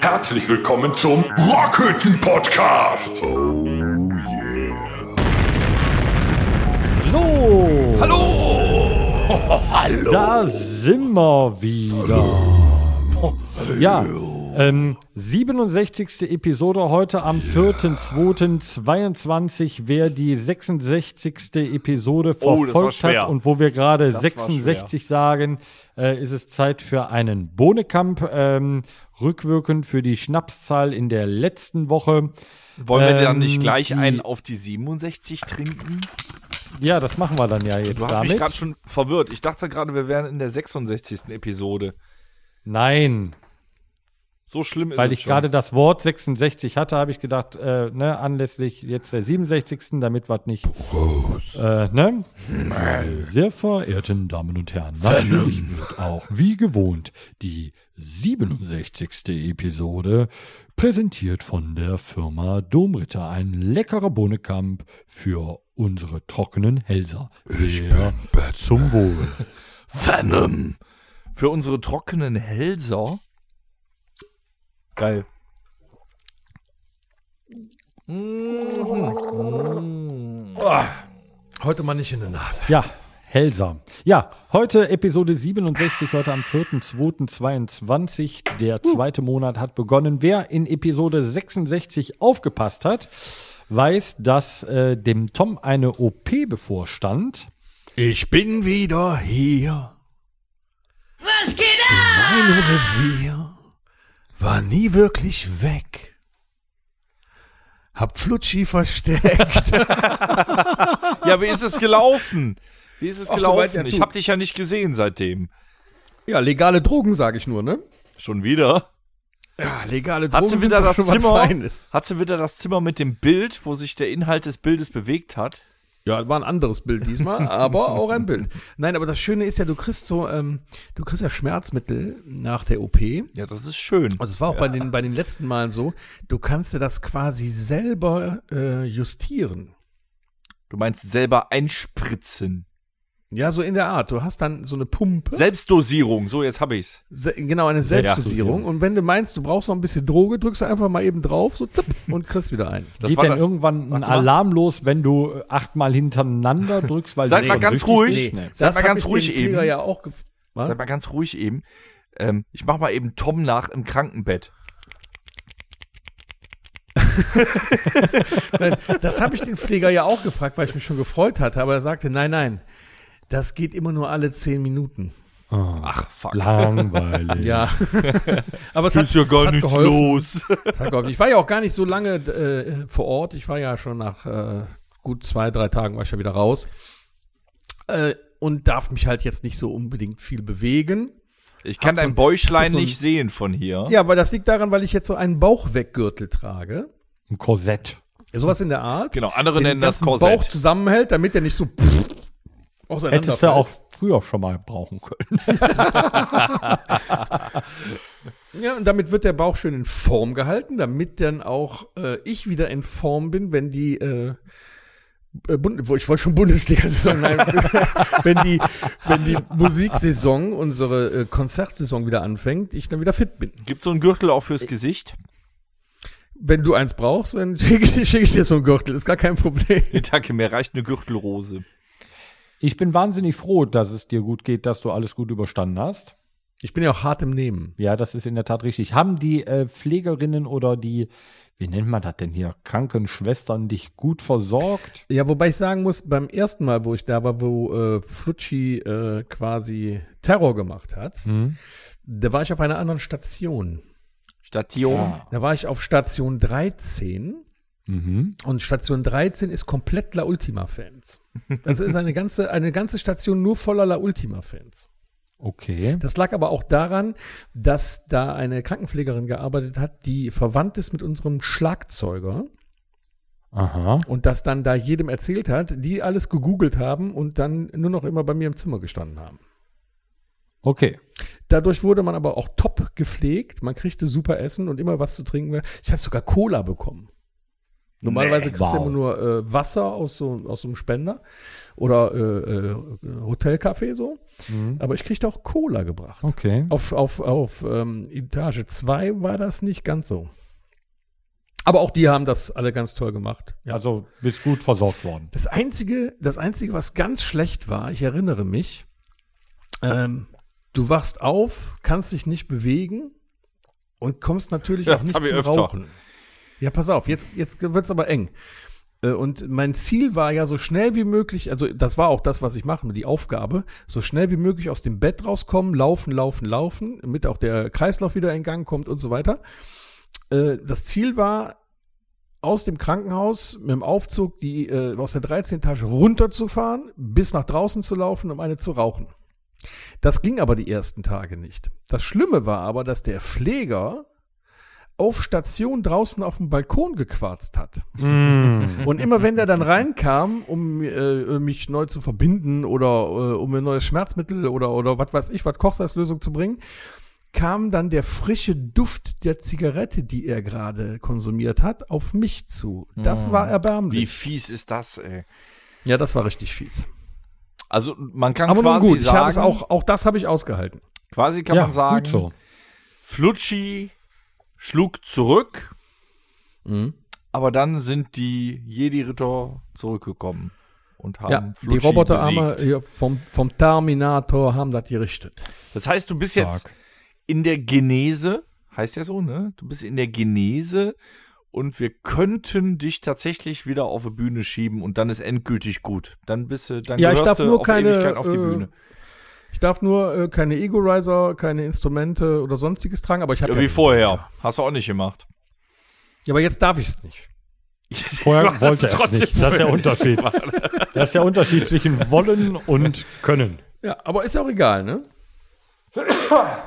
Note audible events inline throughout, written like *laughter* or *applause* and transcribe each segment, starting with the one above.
Herzlich willkommen zum Rockhütten Podcast. Oh So, Hallo. Hallo. da sind wir wieder. Ja, ähm, 67. Episode heute am 4.2.22. Wer die 66. Episode Oh, verfolgt schwer. hat und wo wir gerade war 66 sagen, äh, ist es Zeit für einen Bohnekamp. Ähm, rückwirkend für die Schnapszahl in der letzten Woche. Wollen wir dann Ähm, nicht gleich die- einen auf die 67 trinken? Ja, das machen wir dann ja jetzt Du hast damit. gerade schon verwirrt. Ich dachte gerade, wir wären in der 66. Episode. Nein, So schlimm ist Weil es ich gerade das Wort 66 hatte, habe ich gedacht, äh, ne, anlässlich jetzt der 67. damit wir nicht. Äh, ne? Meine sehr verehrten Damen und Herren, natürlich wird auch wie gewohnt die 67. Episode präsentiert von der Firma Domritter. Ein leckerer Bohnekamp für unsere trockenen Hälser. Sehr zum Wohl. Venom. Für unsere trockenen Hälser. Geil. Heute mal nicht in der Nase. Ja, Helser. Ja, heute Episode 67, heute am 4.2.22. Der zweite Monat hat begonnen. Wer in Episode 66 aufgepasst hat, weiß, dass äh, dem Tom eine OP bevorstand. Ich bin wieder hier. Was geht ab? In meinem Revier. War nie wirklich weg. Hab Flutschi versteckt. *laughs* Ja, wie ist es gelaufen? Wie ist es Ach, so gelaufen? ja ich zu. habe dich ja nicht gesehen seitdem. ja, legale Drogen, sage ich nur, ne? Schon wieder? Ja, legale Hat Drogen sie sind wieder doch das Zimmer? Feines. Hat sie wieder das Zimmer mit dem Bild, wo sich der Inhalt des Bildes bewegt hat? Ja, war ein anderes Bild diesmal, *laughs* aber auch ein Bild. Nein, aber das Schöne ist ja, du kriegst so, ähm, du kriegst ja Schmerzmittel nach der OP. Ja, das ist schön. Und das war auch bei, den, bei den letzten Malen so. Du kannst dir das quasi selber äh, justieren. Du meinst selber einspritzen. Ja, so in der Art. Du hast dann so eine Pumpe. Selbstdosierung, so jetzt habe ich's. Se genau, eine Selbstdosierung. Und wenn du meinst, du brauchst noch ein bisschen Droge, drückst du einfach mal eben drauf, so zipp, *laughs* und kriegst wieder ein. Das Geht das- irgendwann ein Warte mal. Alarm los, wenn du äh, achtmal hintereinander drückst? Weil Seid du mal ganz ruhig. Nee. Seid mal ganz ich ruhig eben. ja auch? Seid mal ganz ruhig eben. Ähm, ich mach mal eben Tom nach im Krankenbett. *laughs* Nein, das habe ich den Pfleger ja auch gefragt, weil ich mich schon gefreut hatte. Aber er sagte, nein, nein, das geht immer nur alle zehn Minuten. Ach, fuck. Langweilig. *laughs* Ja. *laughs* aber es hat, Ist ja gar hat nichts geholfen. los. Es hat geholfen. Ich war ja auch gar nicht so lange äh, vor Ort. Ich war ja schon nach äh, gut zwei, drei Tagen war ich ja wieder raus. Äh, und darf mich halt jetzt nicht so unbedingt viel bewegen. Ich kann Hab dein so- Bäuchlein so ein- nicht sehen von hier. Ja, weil das liegt daran, weil ich jetzt so einen Bauchweggürtel trage. Ein Korsett. Ja, sowas in der Art. Genau, andere Den nennen das Korsett. Bauch zusammenhält, damit der nicht so auseinanderfällt. Hättest du auch früher schon mal brauchen können. *laughs* Ja, und damit wird der Bauch schön in Form gehalten, damit dann auch äh, ich wieder in Form bin, wenn die äh, äh, Bund wo- ich wollte schon Bundesliga-Saison, nein, *laughs* wenn die, wenn die Musiksaison, unsere äh, Konzertsaison wieder anfängt, ich dann wieder fit bin. Gibt so einen Gürtel auch fürs Gesicht? Wenn du eins brauchst, dann *laughs* schicke ich, schick ich dir so einen Gürtel, ist gar kein Problem. Nee, danke, mir reicht eine Gürtelrose. Ich bin wahnsinnig froh, dass es dir gut geht, dass du alles gut überstanden hast. Ich bin ja auch hart im Nehmen. Ja, das ist in der Tat richtig. Haben die äh, Pflegerinnen oder die, wie nennt man das denn hier, Krankenschwestern dich gut versorgt? Ja, wobei ich sagen muss, beim ersten Mal, wo ich da war, wo äh, Flutschi äh, quasi Terror gemacht hat, da war ich auf einer anderen Station. Station. Da war ich auf Station 13 Mhm. und Station 13 ist komplett La Ultima-Fans. Also ist eine ganze, eine ganze Station nur voller La Ultima-Fans. Okay. Das lag aber auch daran, dass da eine Krankenpflegerin gearbeitet hat, die verwandt ist mit unserem Schlagzeuger Aha. und das dann da jedem erzählt hat, die alles gegoogelt haben und dann nur noch immer bei mir im Zimmer gestanden haben. Okay. Dadurch wurde man aber auch top gepflegt, man kriegte super Essen und immer was zu trinken. Ich habe sogar Cola bekommen. Normalerweise kriegst du Wow. immer nur äh, Wasser aus so, aus so einem Spender oder äh, äh, Hotelkaffee so. Aber ich kriegte auch Cola gebracht. Okay. Auf, auf, auf ähm, Etage 2 war das nicht ganz so. Aber auch die haben das alle ganz toll gemacht. Ja. Also bist gut versorgt worden. Das einzige, das einzige, was ganz schlecht war, ich erinnere mich, ähm, du wachst auf, kannst dich nicht bewegen und kommst natürlich Ja, auch nicht zum öfter. Rauchen. Ja, pass auf, jetzt, jetzt wird's aber eng. Äh, Und mein Ziel war ja so schnell wie möglich, also das war auch das, was ich mache, die Aufgabe, so schnell wie möglich aus dem Bett rauskommen, laufen, laufen, laufen, damit auch der Kreislauf wieder in Gang kommt und so weiter. Äh, Das Ziel war, aus dem Krankenhaus mit dem Aufzug die äh, aus der 13. Etage runterzufahren, bis nach draußen zu laufen, um eine zu rauchen. Das ging aber die ersten Tage nicht. Das Schlimme war aber, dass der Pfleger auf Station draußen auf dem Balkon gequarzt hat. Und immer wenn der dann reinkam, um äh, mich neu zu verbinden oder äh, um mir ein neues Schmerzmittel oder, oder was weiß ich, was Kochsalzlösung zu bringen, kam dann der frische Duft der Zigarette, die er gerade konsumiert hat, auf mich zu. Das war Wie erbärmlich. fies ist das, ey? Ja, das war richtig fies. Also man kann Aber quasi gut, ich habe es sagen, auch, auch das habe ich ausgehalten. quasi kann ja, man sagen, gut so. Flutschi schlug zurück, aber dann sind die Jedi-Ritter zurückgekommen und haben Ja, die Roboterarme vom, vom Terminator haben das gerichtet. Das heißt, du bist jetzt Stark. in der Genese, heißt ja so, ne? Du bist in der Genese und wir könnten dich tatsächlich wieder auf die Bühne schieben und dann ist endgültig gut. Dann bist du, dann Ja, ich gehörst darf du nur auf keine, Ewigkeit auf die äh, Bühne. Ich darf nur äh, keine Ego-Riser, keine Instrumente oder sonstiges tragen, aber ich habe Ja, wie vorher. Hast du auch nicht gemacht. Ja, aber jetzt darf ich *laughs* es nicht. Vorher wollte er es trotzdem nicht. Das ist der Unterschied. *laughs* Das ist der Unterschied zwischen wollen und können. Ja, aber ist ja auch egal, ne?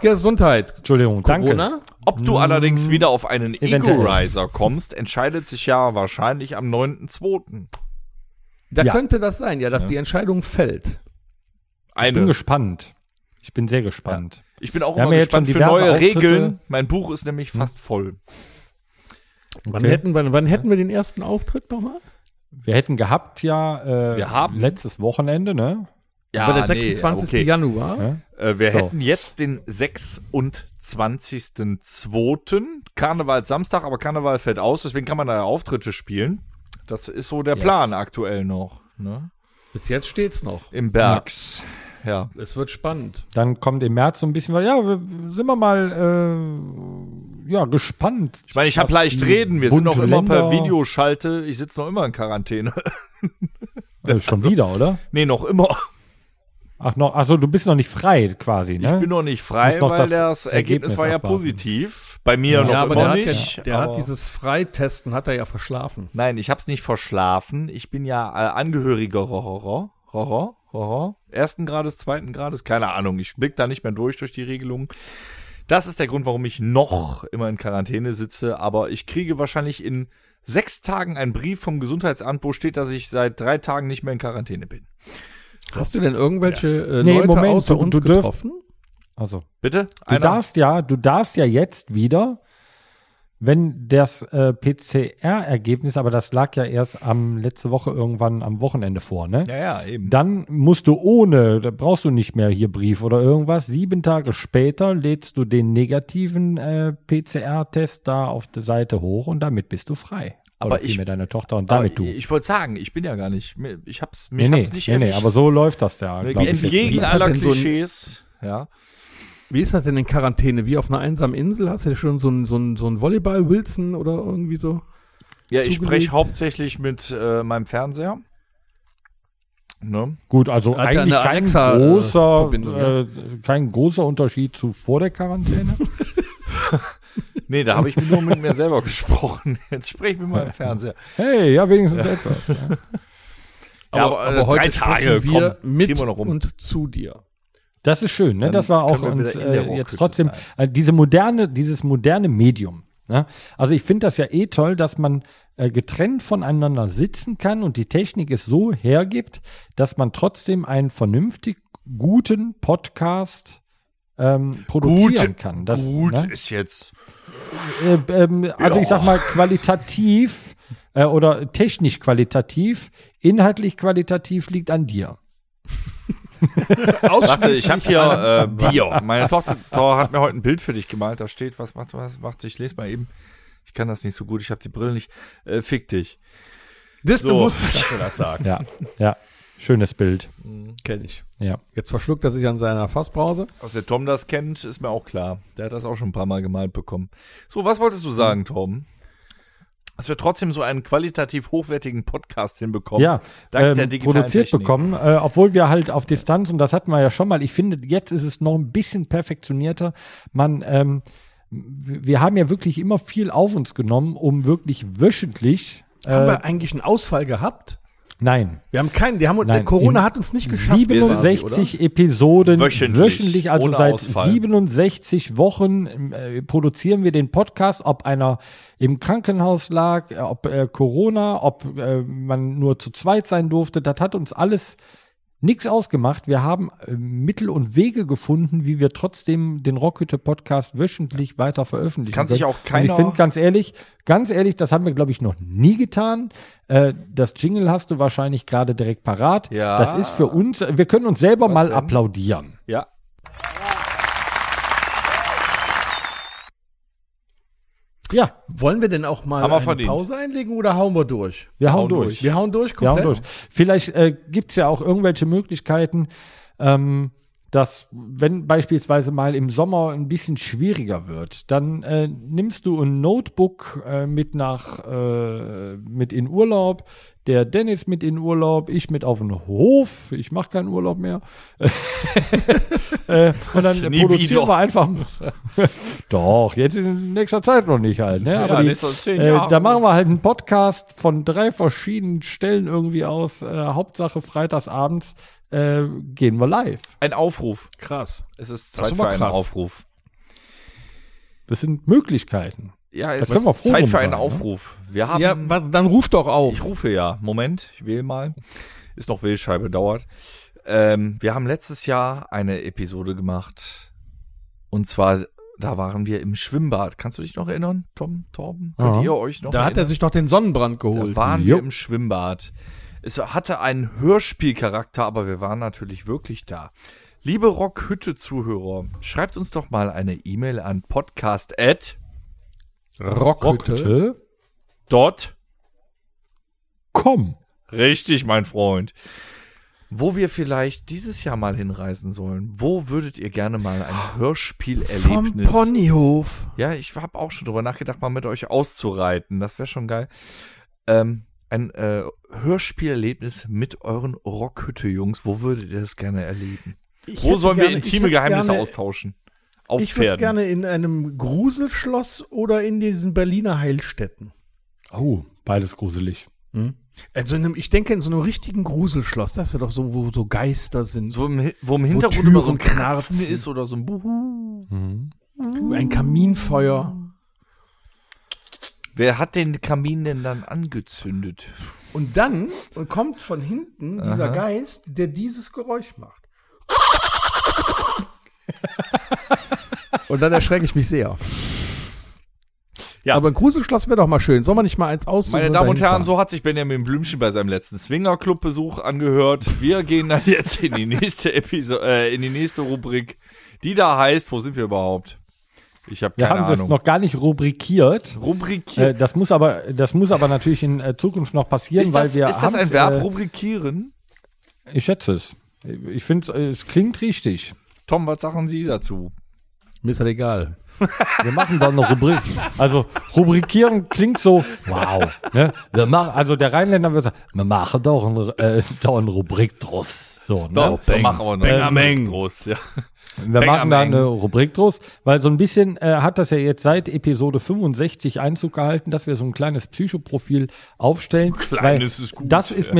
Gesundheit. Entschuldigung, danke. Corona? Ob du allerdings wieder auf einen. Ego-Riser kommst, entscheidet sich ja wahrscheinlich am 9.2. Da Ja. könnte das sein, ja, dass die Entscheidung fällt. Ich bin Eine. gespannt. Ich bin sehr gespannt. Ich bin auch Wir immer ja gespannt für neue Auftritte. Regeln. Mein Buch ist nämlich fast voll. Wann, Okay. hätten, wann, wann hätten wir den ersten Auftritt nochmal? Wir hätten gehabt ja äh, Wir haben- letztes Wochenende, ne? Ja, Aber der nee, 26. okay. Januar. Ja. Äh, wir So. hätten jetzt den 26.02. Karneval Samstag, aber Karneval fällt aus, deswegen kann man da Auftritte spielen. Das ist so der Yes. Plan aktuell noch. Ne? Bis jetzt steht's noch. Im Bergs. Ja. Es wird spannend. Dann kommt im März so ein bisschen, ja, wir, sind wir mal äh, ja, gespannt. Ich meine, ich habe leicht reden. Wir sind noch immer per Länder- Videoschalte. Ich sitze noch immer in Quarantäne. Äh, schon wieder, oder? nee, noch immer. Ach, noch, ach so, du bist noch nicht frei quasi, ne? Ich bin noch nicht frei, noch weil das das, Ergebnis, Ergebnis war ja abwarten. positiv. Bei mir Ja, noch aber immer der, hat, nicht. ja, der aber- hat dieses Freitesten hat er ja verschlafen. Nein, ich habe es nicht verschlafen. Ich bin ja äh, Angehöriger Rohrer, Rohrer, Rohrer, ersten Grades, zweiten Grades, keine Ahnung. Ich blick da nicht mehr durch durch die Regelung. Das ist der Grund, warum ich noch immer in Quarantäne sitze. Aber ich kriege wahrscheinlich in sechs Tagen einen Brief vom Gesundheitsamt, wo steht, dass ich seit drei Tagen nicht mehr in Quarantäne bin. Hast du denn irgendwelche äh, Nee, Leute Moment, außer du- uns du getroffen? Also, Bitte? du darfst ja, du darfst ja jetzt wieder, wenn das äh, PCR-Ergebnis, aber das lag ja erst am letzte Woche irgendwann am Wochenende vor, ne? Ja, ja, eben. Dann musst du ohne, da brauchst du nicht mehr hier Brief oder irgendwas. Sieben Tage später lädst du den negativen äh, PCR-Test da auf der Seite hoch und damit bist du frei. Aber oder ich- vielmehr deine Tochter und damit du. Ich wollte sagen, ich bin ja gar nicht. mir- Ich hab's, mich nee, nee, nicht nee, nee, erwischt. aber so läuft das ja. ich, Entgegen nicht. Wie ist aller das denn so Klischees. ja. Wie ist das denn in Quarantäne? Wie auf einer einsamen Insel? Hast du schon so ein, so ein, so ein Volleyball-Wilson oder irgendwie so? Ja, ich zugelegt? spreche hauptsächlich mit äh, meinem Fernseher. Ne? Gut, also Hat ja eigentlich kein Alexa, äh, großer, ja. äh, kein großer Unterschied zu vor der Quarantäne. *laughs* Nee, da habe ich nur mit mir selber *laughs* gesprochen. Jetzt spreche ich mit meinem Fernseher. hey, ja, wenigstens etwas. Ja. *laughs* Ja, aber, äh, drei Tage, wir komm, mit wir noch rum. und zu dir. Das ist schön, ne? Dann Das war auch uns äh, jetzt trotzdem äh, diese moderne, dieses moderne Medium. Ne? Also ich finde das ja eh toll, dass man äh, getrennt voneinander sitzen kann und die Technik es so hergibt, dass man trotzdem einen vernünftig guten Podcast ähm, produzieren kann. Das, gut ne? ist jetzt. äh, ähm, also ich sag mal qualitativ äh, oder technisch qualitativ, inhaltlich qualitativ liegt an dir. Warte, ich habe hier äh, Dio. Meine Tochter Tor hat mir heute ein Bild für dich gemalt. Da steht, was macht was macht ich lese mal eben. Ich kann das nicht so gut. Ich habe die Brille nicht. Äh, fick dich. Das du So. dass er das sagt. Ja, ja. Schönes Bild. Kenn ich. Ja. Jetzt verschluckt er sich an seiner Fassbrause. Dass der Tom das kennt, ist mir auch klar. Der hat das auch schon ein paar Mal gemalt bekommen. So, was wolltest du sagen, Tom? Dass wir trotzdem so einen qualitativ hochwertigen Podcast hinbekommen. Ja, dank ähm, der digitalen produziert Technik. bekommen, äh, obwohl wir halt auf Distanz, und das hatten wir ja schon mal, ich finde, jetzt ist es noch ein bisschen perfektionierter. Man, ähm, wir haben ja wirklich immer viel auf uns genommen, um wirklich wöchentlich, Haben äh, wir eigentlich einen Ausfall gehabt? Nein, Wir haben keinen, die haben, Nein, Corona in hat uns nicht geschafft. 67 Episoden Wöchentlich, wöchentlich, also seit Ausfall. 67 Wochen äh, produzieren wir den Podcast, ob einer im Krankenhaus lag, äh, ob äh, Corona, ob äh, man nur zu zweit sein durfte, das hat uns alles nichts ausgemacht. Wir haben äh, Mittel und Wege gefunden, wie wir trotzdem den Rockhütte Podcast wöchentlich weiter veröffentlichen. Kann sich auch Und keiner- ich finde ganz ehrlich, ganz ehrlich, das haben wir glaube ich noch nie getan. Äh, das Jingle hast du wahrscheinlich gerade direkt parat. Ja. Das ist für uns, wir können uns selber mal denn? applaudieren. Ja. Ja, Wollen wir denn auch mal eine verdient. Pause einlegen oder hauen wir durch? wir hauen, Hauen durch. durch. Wir hauen durch Wir hauen komplett. durch. Vielleicht äh, gibt es ja auch irgendwelche Möglichkeiten, ähm, dass wenn beispielsweise mal im Sommer ein bisschen schwieriger wird, dann äh, nimmst du ein Notebook äh, mit nach äh, mit in Urlaub, der Dennis mit in Urlaub, ich mit auf den Hof, ich mache keinen Urlaub mehr. *laughs* äh, und dann produzieren wir einfach. *laughs* Doch, jetzt in nächster Zeit noch nicht halt. Ne? Ja, Aber die, nächste zehn äh, da machen wir halt einen Podcast von drei verschiedenen Stellen irgendwie aus. Äh, Hauptsache freitagsabends äh, gehen wir live. Ein Aufruf. Krass. Es ist Das Zeit ist für einen krass. Aufruf. Das sind Möglichkeiten. Ja, es ist Zeit für einen sein, ne? Aufruf. Wir haben. Ja, dann ruf doch auf. ich rufe ja. Moment, ich wähle mal. Ist noch Wählscheibe, dauert. Ähm, wir haben letztes Jahr eine Episode gemacht. Und zwar, da waren wir im Schwimmbad. Kannst du dich noch erinnern, Tom, Torben? Könnt Ja. ihr euch noch da hat er erinnern? sich doch den Sonnenbrand Da geholt. waren Jo. wir im Schwimmbad. Es hatte einen Hörspielcharakter, aber wir waren natürlich wirklich da. Liebe Rockhütte-Zuhörer, schreibt uns doch mal eine E-Mail an podcast Rockhütte. dot. Komm. Richtig, mein Freund. Wo wir vielleicht dieses Jahr mal hinreisen sollen. Wo würdet ihr gerne mal ein Vom Hörspielerlebnis? Ponyhof. Ja, ich habe auch schon drüber nachgedacht, mal mit euch auszureiten. Das wäre schon geil. Ähm, ein äh, Hörspielerlebnis mit euren Rockhütte-Jungs. Wo würdet ihr das gerne erleben? Ich Wo sollen wir gerne- ich intime Geheimnisse gerne, austauschen? Auf Ich würde Pferden. gerne in einem Gruselschloss oder in diesen Berliner Heilstätten. Oh, beides gruselig. Also in einem, ich denke in so einem richtigen Gruselschloss, das wäre doch so, wo so Geister sind. so im, wo im Hintergrund immer so ein Kratzen knarzen. ist oder so ein Buhu. Mhm. ein Kaminfeuer. Wer hat den Kamin denn dann angezündet? Und dann kommt von hinten dieser Aha. Geist, der dieses Geräusch macht. Und dann erschrecke ich mich sehr. Ja. Aber ein Gruselschloss wäre doch mal schön. Soll man nicht mal eins aussuchen? Meine Damen und Herren, so hat sich Benjamin Blümchen bei seinem letzten Swingerclub-Besuch angehört. Wir gehen dann jetzt in die *laughs* nächste Episode, äh, in die nächste Rubrik, die da heißt, wo sind wir überhaupt? Ich Wir keine haben das Ahnung. noch gar nicht rubrikiert. Rubrikieren. Äh, das muss aber, das muss aber natürlich in äh, Zukunft noch passieren, ist weil das, wir ist das ein Verb, Äh, rubrikieren? ich schätze es. Ich finde, äh, es klingt richtig. Tom, was sagen Sie dazu? Mir ist das egal. Wir machen dann eine Rubrik. *laughs* Also rubrikieren klingt so, wow. Ne? Wir machen, also der Rheinländer würde sagen, wir machen doch, ein, äh, doch eine Rubrik draus. So, ne? Doch, dann machen wir noch einen Meng. Groß, ja. Wir Bang machen da eine Rubrik draus, weil so ein bisschen äh, hat das ja jetzt seit Episode 65 Einzug gehalten, dass wir so ein kleines Psychoprofil aufstellen. Kleines weil ist gut, Das ist ja.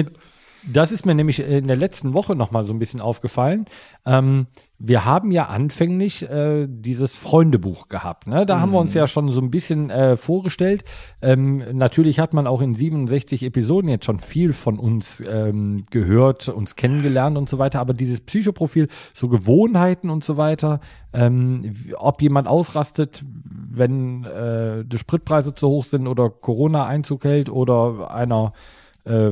Das ist mir nämlich in der letzten Woche noch mal so ein bisschen aufgefallen. Ähm, wir haben ja anfänglich äh, dieses Freundebuch gehabt. Ne? Da haben wir uns Mhm. ja schon so ein bisschen äh, vorgestellt. Ähm, natürlich hat man auch in 67 Episoden jetzt schon viel von uns ähm, gehört, uns kennengelernt und so weiter. Aber dieses Psychoprofil, so Gewohnheiten und so weiter, ähm, ob jemand ausrastet, wenn äh, die Spritpreise zu hoch sind oder Corona Einzug hält oder einer äh,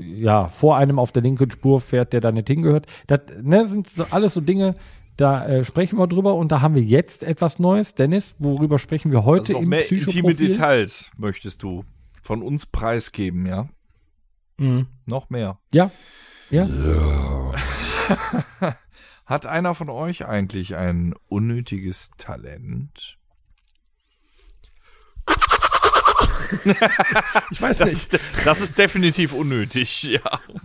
ja vor einem auf der linken Spur fährt, der da nicht hingehört. Das ne, sind so alles so Dinge, da äh, sprechen wir drüber und da haben wir jetzt etwas Neues. Dennis, worüber sprechen wir heute Also noch im mehr intime? Details möchtest du von uns preisgeben, ja? Mhm. Noch mehr. Ja, ja. *laughs* Hat einer von euch eigentlich ein unnötiges Talent? Ich weiß nicht. Das ist definitiv unnötig, ja.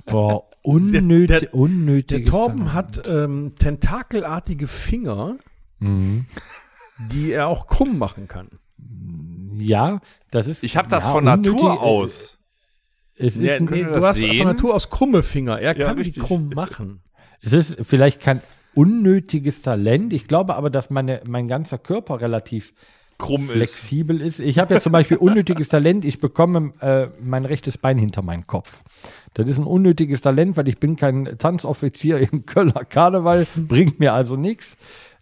Boah, unnötig, Der- der- Der unnötiges Torben hat ähm, tentakelartige Finger, Mhm. die er auch krumm machen kann. Ja, das ist. Ich habe das ja, von unnötig- Natur aus. Es ist, Ja, wir du das hast sehen? von Natur aus krumme Finger. Er Ja, kann richtig. die krumm machen. es ist vielleicht kein unnötiges Talent. Ich glaube aber, dass meine, mein ganzer Körper relativ Krumm ist. flexibel ist. Ich habe ja zum Beispiel unnötiges Talent. Ich bekomme äh, mein rechtes Bein hinter meinen Kopf. Das ist ein unnötiges Talent, weil ich bin kein Tanzoffizier *laughs* im Kölner Karneval. Bringt mir also nichts.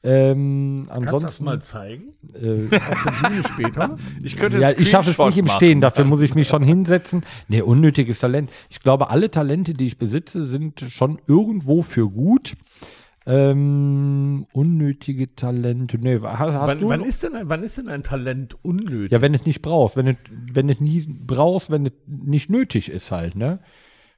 Ähm, ansonsten, zeigen? äh, Auf der Bühne später? Ich könnte ja, ich schaffe es nicht im machen. Stehen, dafür muss ich mich schon hinsetzen. Nee, unnötiges Talent. Ich glaube, alle Talente, die ich besitze, sind schon irgendwo für gut. Ähm, unnötige Talente. Nee, hast, hast Wann, du? wann, ist denn ein, wann ist denn ein Talent unnötig? ja, wenn du es nicht brauchst, wenn du wenn du nie brauchst, wenn es nicht nötig ist halt, ne?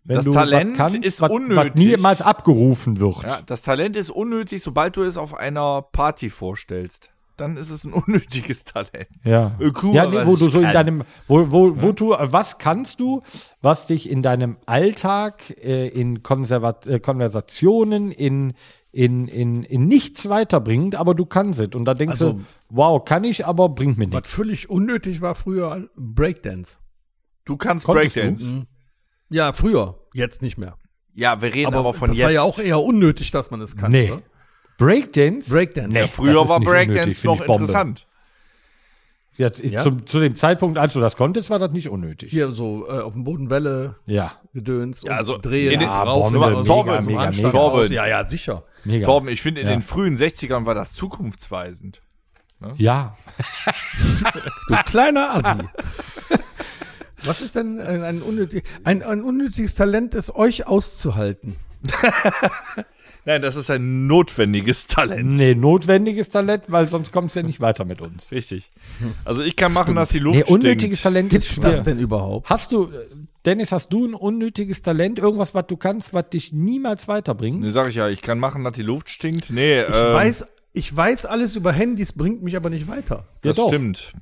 Wenn Das du Talent was ist was, unnötig. Was niemals abgerufen wird. Ja, das Talent ist unnötig, sobald du es auf einer Party vorstellst. Dann ist es ein *laughs* unnötiges Talent. Ja. Äh, cool, ja, nee, was wo du so in deinem, wo, wo, wo du, was kannst du, was dich in deinem Alltag, äh, in Konservat äh, Konversationen, in, in, in, in nichts weiterbringt, aber du kannst es. Und da denkst Also- du, wow, kann ich, aber bringt mir Was nichts. völlig unnötig war früher Breakdance. Du kannst Konntest du? Breakdance. Ja, früher. Jetzt nicht mehr. Ja, wir reden aber, von das jetzt. war ja auch eher unnötig, dass man es kann. Nee. Oder? Breakdance? Breakdance. Nee. ja, das früher war Breakdance unnötig, noch interessant. Jetzt, ich, Ja? zum, zu dem Zeitpunkt, als du das konntest, war das nicht unnötig. Hier so äh, auf dem Boden Welle, Ja, Gedöns Ja, also drehen, in den- rauf, Bombe, mega, zum mega, mega. Torben. Ja, ja, sicher. mega. Torben, ich finde, in Ja. den frühen 60ern war das zukunftsweisend. Ja, Du kleiner Assi. Was ist denn ein, ein, unnötig, ein, ein unnötiges Talent, es euch auszuhalten? *laughs* Nein, das ist ein notwendiges Talent. nee, notwendiges Talent, weil sonst kommst du ja nicht weiter mit uns. Richtig. Also ich kann machen, dass die Luft Nee, unnötiges stinkt. Talent ist Gibt's das denn überhaupt? Hast du, Dennis, hast du ein unnötiges Talent? Irgendwas, was du kannst, was dich niemals weiterbringt? Ne, sag ich ja, ich kann machen, dass die Luft stinkt. Nee, Ich ähm, weiß, ich weiß alles über Handys, bringt mich aber nicht weiter. das Ja, doch. stimmt.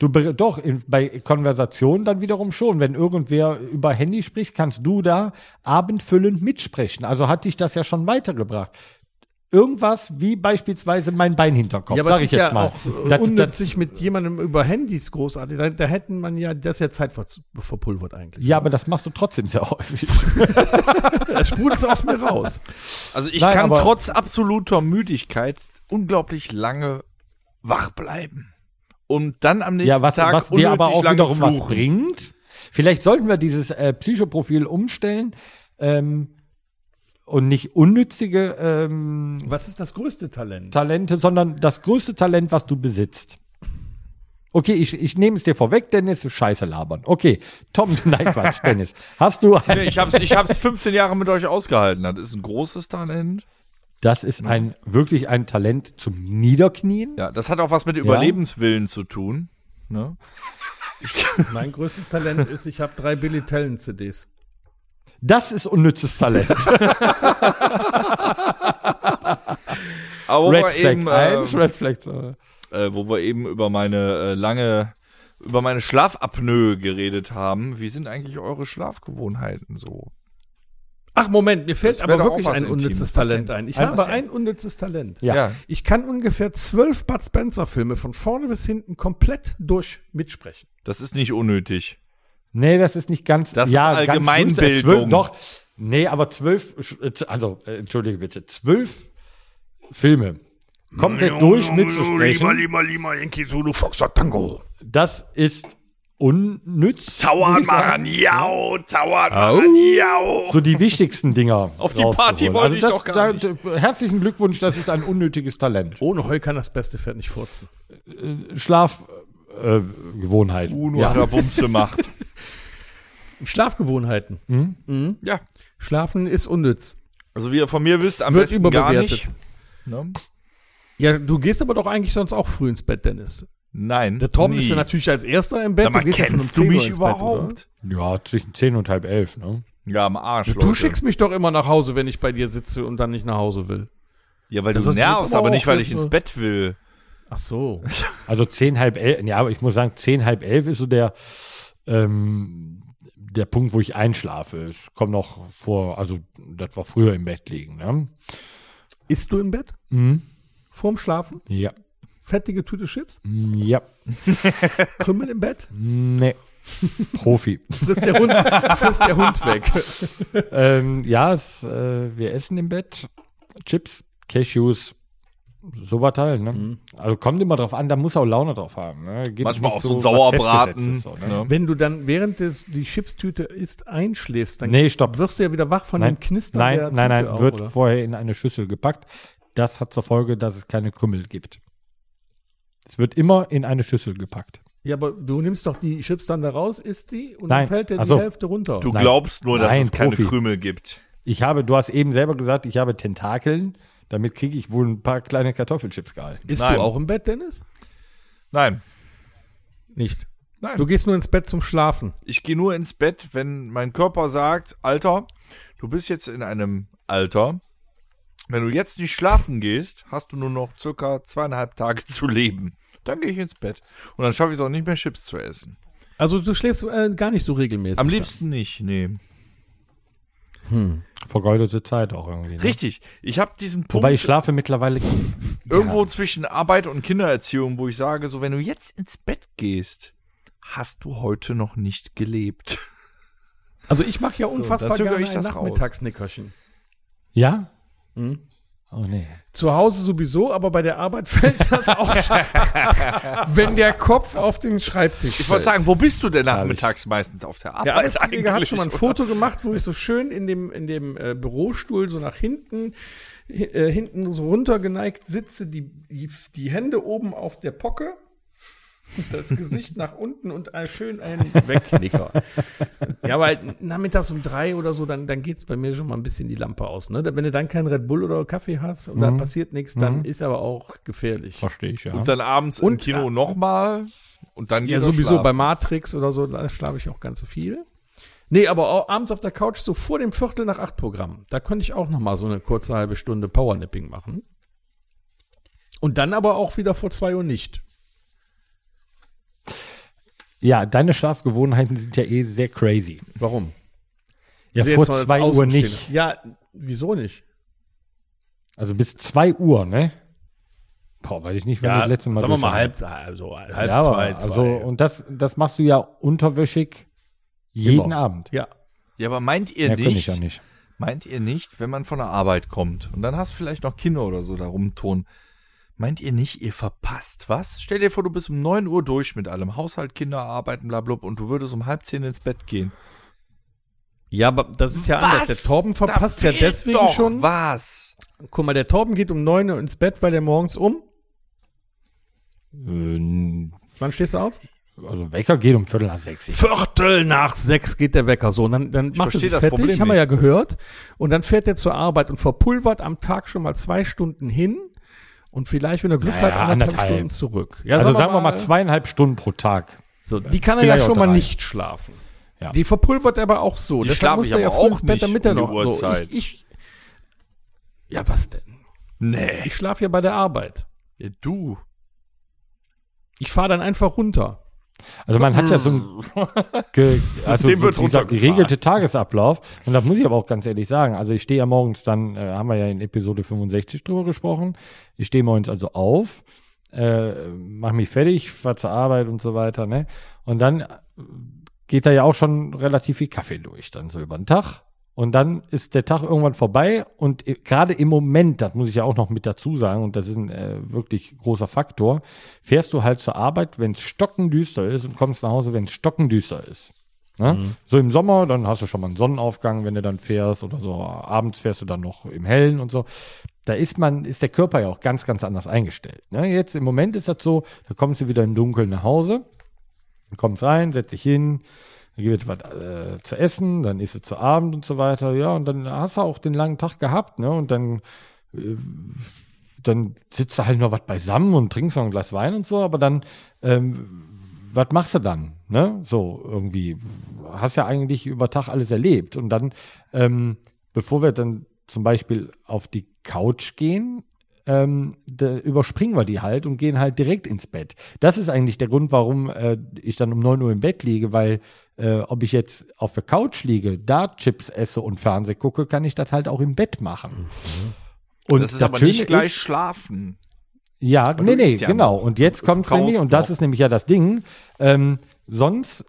Du doch, in, bei Konversationen dann wiederum schon. Wenn irgendwer über Handy spricht, kannst du da abendfüllend mitsprechen. Also hat dich das ja schon weitergebracht. Irgendwas wie beispielsweise mein Beinhinterkopf, ja, aber sag es ich jetzt ja mal. auch äh, Das- unnütz, das- sich mit jemandem über Handys großartig. Da, da hätten man ja, das ist ja Zeit ver, verpulvert eigentlich. ja, aber das machst du trotzdem sehr häufig. *laughs* *laughs* es sprudelt aus mir raus. Also ich Nein, kann aber- trotz absoluter Müdigkeit unglaublich lange wach bleiben. Und dann am nächsten Ja, was, Tag was dir aber auch wiederum was bringt. Vielleicht sollten wir dieses äh, Psychoprofil umstellen ähm, und nicht unnützige ähm, Was ist das größte Talent? Talente, sondern das größte Talent, was du besitzt. Okay, ich, ich nehme es dir vorweg, Dennis, scheiße labern. Okay, Tom, *laughs* nein, Quatsch, Dennis. Hast du Nee, Ich hab's, ich hab's 15 Jahre mit euch ausgehalten. Das ist ein großes Talent. Das ist ein wirklich ein Talent zum Niederknien. Ja, das hat auch was mit Überlebenswillen zu tun. Ne? *laughs* Mein größtes Talent ist, ich habe drei Billy Talent CDs. Das ist unnützes Talent. *laughs* Aber wo Red wir Flag eben, 1, äh, Red Flag 2. äh, wo wir eben über meine äh, lange, über meine Schlafapnoe geredet haben. Wie sind eigentlich eure Schlafgewohnheiten so? Ach, Moment, mir fällt aber wirklich ein unnützes Talent ein. Ich habe ein unnützes Talent. Ja. Ich kann ungefähr zwölf Bud Spencer-Filme von vorne bis hinten komplett durch mitsprechen. Das ist nicht unnötig. Nee, das ist nicht ganz. Das ist ja, ganz Allgemeinbildung. doch. Nee, aber zwölf, also, äh, entschuldige bitte, zwölf Filme komplett durch mitzusprechen, Lima, Lima, Yankee Zulu, Foxtrot, Tango. das ist unnütz. Tauern machen, jau, Tauern machen, jau. So die wichtigsten Dinger. Auf die Party wollte ich das, doch gar da, Herzlichen Glückwunsch, das ist ein unnötiges Talent. Ohne Heu kann das beste Pferd nicht furzen. Schlafgewohnheiten. Äh, Gewohnheiten. Uno ja. Bumse *laughs* macht. Schlafgewohnheiten. Ja. Schlafen ist unnütz. Also wie ihr von mir wisst, am Wird besten gar überbewertet. nicht. Ne? Ja, du gehst aber doch eigentlich sonst auch früh ins Bett, Dennis. Nein. Der Tom nie. ist ja natürlich als erster im Bett. Sag mal, ja schon um kennst du 10 Uhr mich ins Bett, überhaupt? Ja, zwischen 10 und halb elf. Ne? ja, am Arsch, Du Leute. schickst mich doch immer nach Hause, wenn ich bei dir sitze und dann nicht nach Hause will. Ja, weil Das du ist nervst, aber nicht, weil ich ins Bett will. Ach so. *laughs* Also 10, halb elf. Ja, aber ich muss sagen, 10, halb elf ist so der, ähm, der Punkt, wo ich einschlafe. Es kommt noch vor, also das war früher im Bett liegen. Ne? Isst du im Bett? Mhm. Vorm Schlafen? Ja. Fettige Tüte Chips? Ja. *laughs* Krümmel im Bett? Nee. Profi. Frisst der Hund, frisst der Hund weg. *laughs* ähm, ja, es, äh, wir essen im Bett Chips, Cashews, sowas halt. Ne? Mhm. Also kommt immer drauf an, da muss auch Laune drauf haben. Ne? Geht Manchmal auch so ein was Sauerbraten. So, ne? ne? Wenn du dann während des, die Chipstüte isst, einschläfst, dann Nee, stopp. wirst du ja wieder wach von Nein, dem Knistern nein, der nein, nein, auch, wird oder? vorher in eine Schüssel gepackt. Das hat zur Folge, dass es keine Krümmel gibt. Es wird immer in eine Schüssel gepackt. Ja, aber du nimmst doch die Chips dann da raus, isst die und Nein, dann fällt dir die so. Hälfte runter. Du Nein. glaubst nur, dass Nein, es keine Profi. Krümel gibt. Ich habe, du hast eben selber gesagt, ich habe Tentakeln. Damit kriege ich wohl ein paar kleine Kartoffelchips gehalten. Isst Nein. du auch im Bett, Dennis? Nein. Nicht. Nein. Du gehst nur ins Bett zum Schlafen. Ich gehe nur ins Bett, wenn mein Körper sagt, Alter, du bist jetzt in einem Alter, wenn du jetzt nicht schlafen gehst, hast du nur noch circa zweieinhalb Tage zu leben. Dann gehe ich ins Bett. Und dann schaffe ich es auch nicht mehr, Chips zu essen. Also du schläfst äh, gar nicht so regelmäßig. Am liebsten nicht, nee. Vergeudete Zeit auch irgendwie. Ne? Richtig. Ich habe diesen Punkt Wobei ich schlafe mittlerweile. *laughs* irgendwo zwischen Arbeit und Kindererziehung, wo ich sage, so wenn du jetzt ins Bett gehst, hast du heute noch nicht gelebt. Also ich mache ja unfassbar dann zögere gerne ich ein. Nachmittagsnickerchen. Ja? Mhm. Oh nee. Zu Hause sowieso, aber bei der Arbeit *laughs* fällt das auch, wenn der Kopf auf den Schreibtisch Ich wollte sagen, wo bist du denn nachmittags meistens auf der Arbeit? Der Arbeitskollege hat schon mal ein? Foto gemacht, wo ich so schön in dem, in dem äh, Bürostuhl so nach hinten, hi- äh, hinten so runtergeneigt sitze, die, die, die Hände oben auf der Pocke, das Gesicht nach unten und schön einen *laughs* Wegknicker. ja, aber halt nachmittags um drei oder so, dann, dann geht's bei mir schon mal ein bisschen die Lampe aus. Ne? Wenn du dann keinen Red Bull oder Kaffee hast und da passiert nichts, dann ist aber auch gefährlich. Verstehe ich, ja. Und dann abends Und- im Kino nochmal und dann Ja, geht sowieso schlafen. bei Matrix oder so, da schlafe ich auch ganz so viel. Nee, aber auch abends auf der Couch, so vor dem Viertel nach acht Programm. Da könnte ich auch noch mal so eine kurze halbe Stunde Powernapping machen. Und dann aber auch wieder vor zwei Uhr nicht. Ja, deine Schlafgewohnheiten sind ja eh sehr crazy. Warum? Ja, Also vor zwei Uhr nicht. Ja, wieso nicht? Also bis zwei Uhr, ne? Boah, weiß ich nicht, wann das letzte Mal sagen wir mal halb, also halb ja, aber, zwei, zwei. Also, und das, das machst du ja unterwäschig jeden Immer. Abend. ja. Ja, aber meint ihr Ja, nicht, ja nicht. meint ihr nicht, wenn man von der Arbeit kommt und dann hast du vielleicht noch Kinder oder so da rumtun, meint ihr nicht, ihr verpasst was? Stell dir vor, du bist um 9 Uhr durch mit allem, Haushalt, Kinder, Arbeiten, bla, bla, und du würdest um halb zehn ins Bett gehen. Ja, aber das ist ja anders. Der Torben verpasst ja deswegen doch schon. was. Guck mal, der Torben geht um neun Uhr ins Bett, weil er morgens um. Äh, Wann stehst du auf? Also Wecker geht um Viertel nach sechs. Viertel nach sechs geht der Wecker so. Und dann, dann macht er sich das fertig, Problem haben wir ja gehört. Und dann fährt er zur Arbeit und verpulvert am Tag schon mal zwei Stunden hin. Und vielleicht, wenn er Glück Naja, hat, anderthalb anderthalb. Stunden zurück. Ja, also sagen wir mal zweieinhalb Stunden pro Tag. So, die kann er ja schon mal nicht schlafen. Ja. Die verpulvert er aber auch so. Die Deshalb muss er ja früh auch ins Bett, damit er noch. So, ich, ich, ja, was denn? Nee. Ich schlafe ja bei der Arbeit. Ja, du. Ich fahre dann einfach runter. Also man hat ja so ein ge, also so runtergefahren. geregelte Tagesablauf. Und da muss ich aber auch ganz ehrlich sagen, also ich stehe ja morgens dann, äh, haben wir ja in Episode 65 drüber gesprochen, ich stehe morgens also auf, äh, mache mich fertig, fahre zur Arbeit und so weiter, ne? Und dann äh, geht da ja auch schon relativ viel Kaffee durch, dann so über den Tag. Und dann ist der Tag irgendwann vorbei und gerade im Moment, das muss ich ja auch noch mit dazu sagen, und das ist ein äh, wirklich großer Faktor, fährst du halt zur Arbeit, wenn es stockendüster ist und kommst nach Hause, wenn es stockendüster ist. Ne? So im Sommer, dann hast du schon mal einen Sonnenaufgang, wenn du dann fährst oder so. Abends fährst du dann noch im Hellen und so. Da ist man, ist der Körper ja auch ganz, ganz anders eingestellt. Ne? Jetzt im Moment ist das so, da kommst du wieder im Dunkeln nach Hause, kommst rein, setzt dich hin, dann gibt es was äh, zu essen, dann isst du zu Abend und so weiter. Ja, und dann hast du auch den langen Tag gehabt, ne? Und dann, äh, dann sitzt du halt noch was beisammen und trinkst noch ein Glas Wein und so, aber dann, ähm, was machst du dann? Ne? So irgendwie. Hast ja eigentlich über Tag alles erlebt. Und dann, ähm, bevor wir dann zum Beispiel auf die Couch gehen, ähm, überspringen wir die halt und gehen halt direkt ins Bett. Das ist eigentlich der Grund, warum äh, ich dann um 9 Uhr im Bett liege, weil äh, ob ich jetzt auf der Couch liege, da Chips esse und Fernseh gucke, kann ich das halt auch im Bett machen. Und das ist aber nicht gleich schlafen. ja, nee, nee, ja genau. Und jetzt kommt's kaufst nämlich, und das ist nämlich ja das Ding, ähm, sonst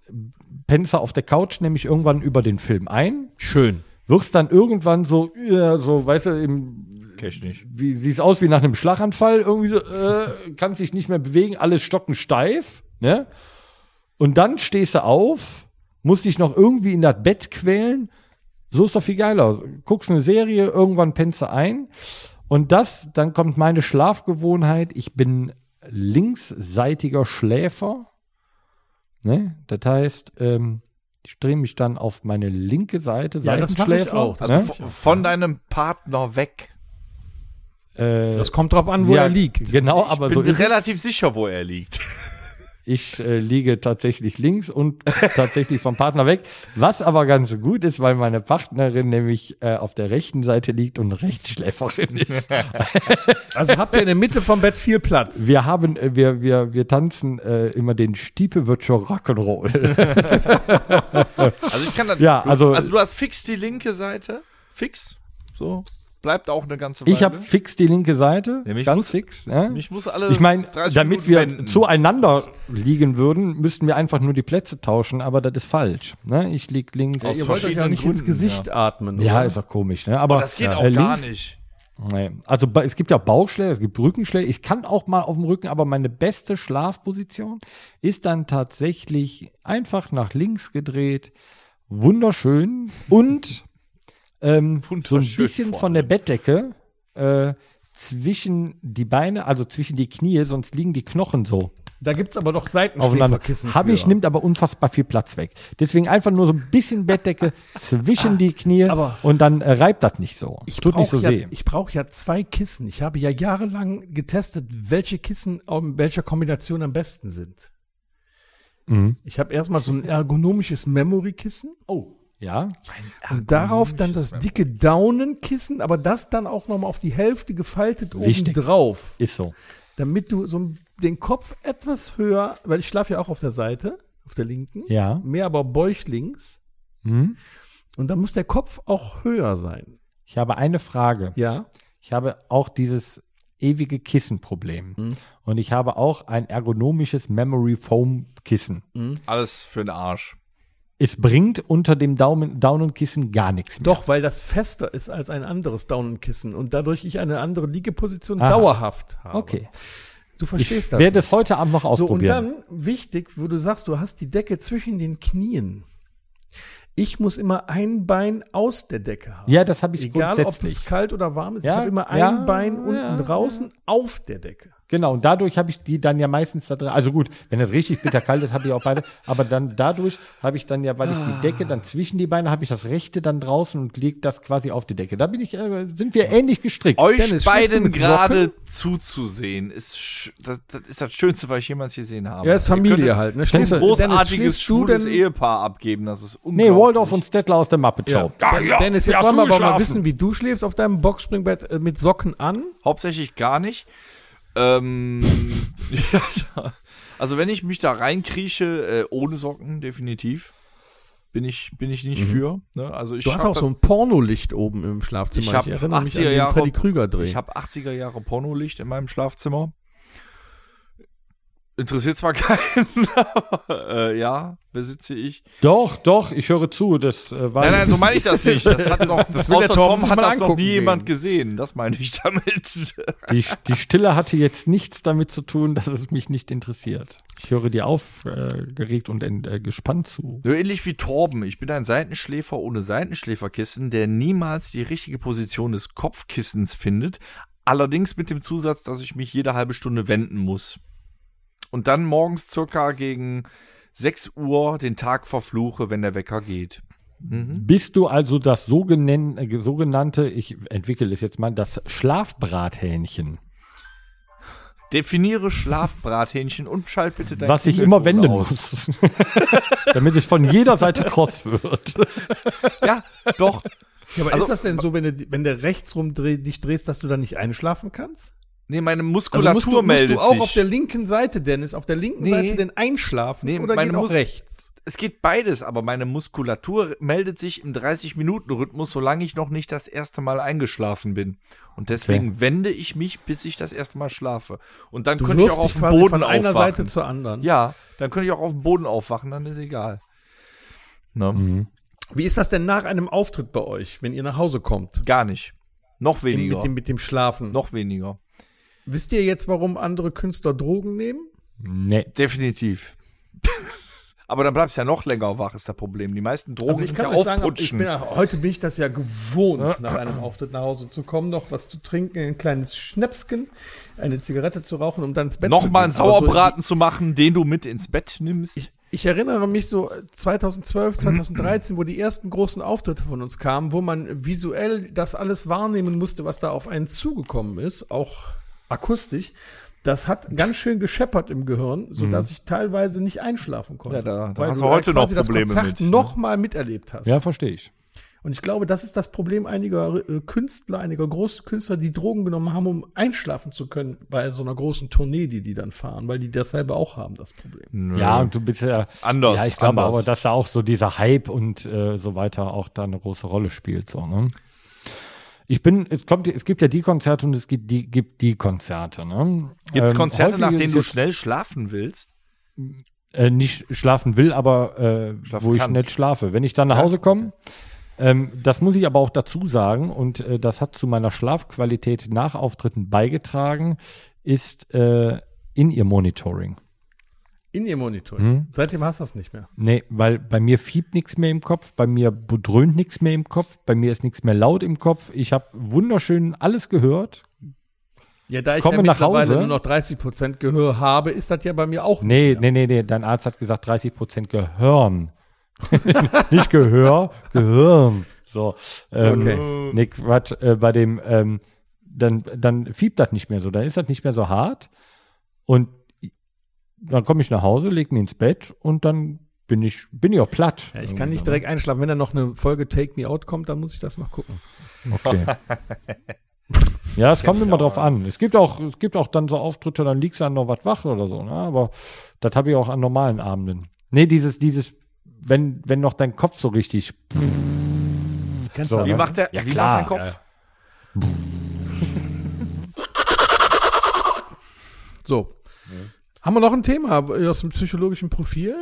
pennst du auf der Couch nämlich irgendwann über den Film ein, Schön. wirst dann irgendwann so, ja, so, weißt du, im, Ich nicht. wie, siehst aus wie nach einem Schlaganfall, irgendwie so, äh, kannst dich nicht mehr bewegen, alles stockensteif, ne? Und dann stehst du auf, musst dich noch irgendwie in das Bett quälen. So ist doch viel geiler. Guckst eine Serie, irgendwann pennst du ein. Und das, dann kommt meine Schlafgewohnheit. Ich bin linksseitiger Schläfer. Ne? Das heißt, ähm, ich drehe mich dann auf meine linke Seite, Ja, das mach ich Seitenschläfer. auch. Das ne? Also von, von deinem Partner weg. Äh, Das kommt drauf an, wo ja, er liegt. Genau, aber ich so bin ist relativ sicher, wo er liegt. es. *laughs* Ich äh, liege tatsächlich links und *laughs* tatsächlich vom Partner weg. Was aber ganz gut ist, weil meine Partnerin nämlich äh, auf der rechten Seite liegt und Rechtschläferin ist. *laughs* Also habt ihr in der Mitte vom Bett viel Platz. Wir haben, äh, wir, wir, wir tanzen äh, immer den Stiepe wird schon Rock'n'Roll. Also ich kann das. Ja, also- also du hast fix die linke Seite. Fix. So. Bleibt auch eine ganze Weile. Ich habe fix die linke Seite, Ja, mich ganz muss- fix. Ja? Mich muss alle. Ich meine, 30 damit Minuten wir wenden. zueinander liegen würden, müssten wir einfach nur die Plätze tauschen, aber das ist falsch. Ne? Ich lieg links. Aus ihr wollt euch ja nicht ins Gründen, Gesicht atmen. ja, oder? ist doch komisch. Ne? Aber Das geht äh, auch gar links- nicht. Nee. Also es gibt ja Bauchschläge, es gibt Rückenschläge. Ich kann auch mal auf dem Rücken, aber meine beste Schlafposition ist dann tatsächlich einfach nach links gedreht, wunderschön und ähm, so ein bisschen von der Bettdecke äh, zwischen die Beine, also zwischen die Knie, sonst liegen die Knochen so Da gibt's aber doch. Seitenschläferkissen. Habe ich, nimmt aber unfassbar viel Platz weg. Deswegen einfach nur so ein bisschen Bettdecke *laughs* zwischen die Knie aber- und dann äh, reibt das nicht so. Ich Tut nicht so brauche ja, weh. ich brauch ja zwei Kissen. Ich habe ja jahrelang getestet, welche Kissen in welcher Kombination am besten sind. Mhm. Ich habe erstmal so ein ergonomisches Memory-Kissen. Oh. Ja, Und darauf dann das dicke Daunenkissen, aber das dann auch nochmal auf die Hälfte gefaltet oben Wichtig. drauf. ist so. Damit du so den Kopf etwas höher, weil ich schlafe ja auch auf der Seite, auf der linken. Ja. Mehr aber bäuchlings. Mhm. Und dann muss der Kopf auch höher sein. Ich habe eine Frage. Ja. Ich habe auch dieses ewige Kissenproblem. Mhm. Und ich habe auch ein ergonomisches Memory Foam Kissen. Alles für den Arsch. Es bringt unter dem Daumen, Daunenkissen gar nichts mehr. Doch, weil das fester ist als ein anderes Daunenkissen und dadurch ich eine andere Liegeposition Aha. dauerhaft habe. Okay. Du Ich verstehst das. werde nicht. es heute Abend noch so, und ausprobieren. dann wichtig, wo du sagst, du hast die Decke zwischen den Knien. Ich muss immer ein Bein aus der Decke haben. ja, das habe ich Egal, ob es kalt oder warm ist. Ja, ich habe immer ein ja, Bein unten ja, draußen auf der Decke. Genau, und dadurch habe ich die dann ja meistens da drin. Also gut, wenn es richtig bitterkalt ist, habe ich auch beide. Aber dann dadurch habe ich dann ja, weil ich die Decke dann zwischen die Beine, habe ich das rechte dann draußen und lege das quasi auf die Decke. Da bin ich, äh, sind wir ähnlich gestrickt. Euch Dennis, beiden gerade zuzusehen, ist, das, das ist das Schönste, was ich jemals gesehen habe. Ja, ist Familie könntet halt. Ne? Ein Dennis, großartiges, schwules Ehepaar abgeben, das ist Nee, unglaublich. Waldorf und Stettler aus der Muppet Ja. Show. Ja, ja, Dennis, wie jetzt wollen wir aber mal wissen, wie du schläfst auf deinem Boxspringbett äh, mit Socken an. Hauptsächlich gar nicht. Ähm, ja, *laughs* also wenn ich mich da reinkrieche, äh, ohne Socken, definitiv. Bin ich, bin ich nicht für. Ne? Also ich Du hast auch so ein Pornolicht oben im Schlafzimmer. Ich hab erinnere mich an 80er den Jahre- Freddy Krüger Dreh. Ich habe 80er Jahre Pornolicht in meinem Schlafzimmer. Interessiert zwar *laughs* keinen, aber äh, ja, besitze ich. Doch, doch, ich höre zu. Das äh, war Nein, nein, so meine ich das nicht. Das hat noch, das *laughs* will der außer Torben Tom sich hat das noch angucken nie jemand gehen. gesehen. Das meine ich damit. die, die Stille hatte jetzt nichts damit zu tun, dass es mich nicht interessiert. Ich höre dir aufgeregt und äh, gespannt zu. So ähnlich wie Torben. Ich bin ein Seitenschläfer ohne Seitenschläferkissen, der niemals die richtige Position des Kopfkissens findet. Allerdings mit dem Zusatz, dass ich mich jede halbe Stunde wenden muss. Und dann morgens circa gegen 6 Uhr den Tag verfluche, wenn der Wecker geht. Mhm. Bist du also das äh, sogenannte, ich entwickle es jetzt mal, das Schlafbrathähnchen, Definiere Schlafbrathähnchen und schalt bitte dein was ich immer wenden aus. muss, *laughs* damit es von jeder Seite kross wird. Ja, doch. Ja, aber Also- ist das denn so, wenn du, wenn du rechts rum dreh, dich drehst, dass du dann nicht einschlafen kannst? Nee, meine Also Muskulatur musst du, musst meldet du auch sich. auf der linken Seite, Dennis, auf der linken Nee. Seite denn einschlafen Nee, oder meine geht auch rechts? es geht beides, aber meine Muskulatur meldet sich im 30-Minuten-Rhythmus, solange ich noch nicht das erste Mal eingeschlafen bin. Und deswegen wende ich mich, bis ich das erste Mal schlafe. Und dann Du könnte ich auch auf dem Boden von einer aufwachen. Seite zur anderen. ja, dann könnte ich auch auf dem Boden aufwachen, dann ist egal. Ne? Mhm. Wie ist das denn nach einem Auftritt bei euch, wenn ihr nach Hause kommt? Gar nicht. Noch weniger. mit, dem, mit dem Schlafen. noch weniger. Wisst ihr jetzt, warum andere Künstler Drogen nehmen? Nee. Definitiv. *laughs* Aber dann bleibst du ja noch länger wach, ist das Problem. Die meisten Drogen Also ich sind kann ja bin, heute bin ich das ja gewohnt, nach einem Auftritt nach Hause zu kommen, noch was zu trinken, ein kleines Schnäpschen, eine Zigarette zu rauchen, um dann ins Bett zu Nochmal einen gehen. Aber so Sauerbraten zu machen, den du mit ins Bett nimmst. Ich, ich erinnere mich so 2012, 2013, wo die ersten großen Auftritte von uns kamen, wo man visuell das alles wahrnehmen musste, was da auf einen zugekommen ist, auch akustisch. Das hat ganz schön gescheppert im Gehirn, sodass ich teilweise nicht einschlafen konnte. Ja, da- da weil hast du heute noch Probleme das Konzert mit, ne? noch mal miterlebt hast. Ja, verstehe ich. Und ich glaube, das ist das Problem einiger äh, Künstler, einiger Großkünstler, die Drogen genommen haben, um einschlafen zu können bei so einer großen Tournee, die die dann fahren, weil die dasselbe auch haben, das Problem. Nö. Ja, und du bist ja Anders, Ja, ich glaube anders. aber, dass da auch so dieser Hype und äh, so weiter auch da eine große Rolle spielt. So, ne? Ich bin, es kommt, es gibt ja die Konzerte und es gibt die, gibt die Konzerte. Ne? Gibt es Ähm, Konzerte, häufig nach denen es du schnell schlafen willst? äh, nicht schlafen will, aber äh, Schlafen wo ich kannst. nicht schlafe. Wenn ich dann nach Hause komme, ähm, das muss ich aber auch dazu sagen und äh, das hat zu meiner Schlafqualität nach Auftritten beigetragen, ist äh, in ihr Monitoring. In ihr Monitor. Mhm. Seitdem hast du das nicht mehr. Nee, weil bei mir fiebt nichts mehr im Kopf, bei mir dröhnt nichts mehr im Kopf, bei mir ist nichts mehr laut im Kopf. Ich habe wunderschön alles gehört. Ja, da ich Komme ja nach Hause. nur noch 30 Prozent Gehör habe, ist das ja bei mir auch Nee, nicht mehr. nee, nee, nee, dein Arzt hat gesagt 30 Prozent Gehirn. *laughs* Nicht Gehör, Gehirn. So, ähm, Okay. nee, Quatsch, äh, bei dem, ähm, dann, dann fiebt das nicht mehr so, dann ist das nicht mehr so hart und dann komme ich nach Hause, leg mich ins Bett und dann bin ich, bin ich auch platt. Ja, ich kann nicht direkt einschlafen. Wenn da noch eine Folge Take Me Out kommt, dann muss ich das noch gucken. Okay. *laughs* ja, es kommt immer drauf an. Es gibt auch, es gibt auch dann so Auftritte, dann liegst du dann noch was wach oder so, ne? Aber das habe ich auch an normalen Abenden. Nee, dieses, dieses, wenn, wenn noch dein Kopf so richtig. Kennst So, du Wie macht der, Ja, wie klar, macht dein Kopf? So. Haben wir noch ein Thema aus dem psychologischen Profil?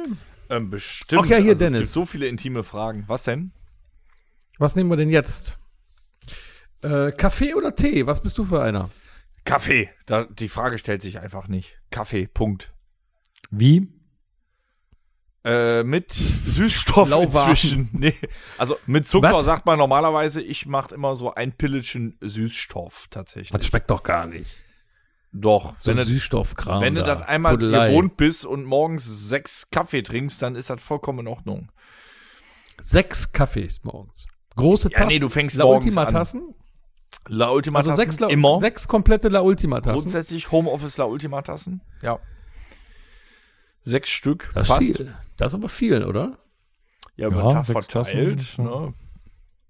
Ähm, bestimmt. Ach ja, hier, also Es Dennis. gibt so viele intime Fragen. Was denn? Was nehmen wir denn jetzt? Äh, Kaffee oder Tee? Was bist du für einer? Kaffee. Da, die Frage stellt sich einfach nicht. Kaffee, Punkt. Wie? Äh, mit Süßstoff Lauwarm. inzwischen. *laughs* Nee. Also mit Zucker Was? sagt man normalerweise, ich mache immer so ein Pillchen Süßstoff tatsächlich. schmeckt doch gar nicht. Doch. So wenn du, Süßstoffkram. wenn du da. das einmal Fudelei. gewohnt bist und morgens sechs Kaffee trinkst, dann ist das vollkommen in Ordnung. Sechs Kaffees morgens. Große Ja, Tassen. nee, du fängst La morgens Ultima an. Tassen? La Ultima Also Tassen, sechs, La immer. sechs komplette La Ultima Tassen. Grundsätzlich Homeoffice La Ultima Tassen. Ja. Sechs Stück. Das ist viel. Das ist aber viel, oder? Ja, über Ja, Tag verteilt. Tassen,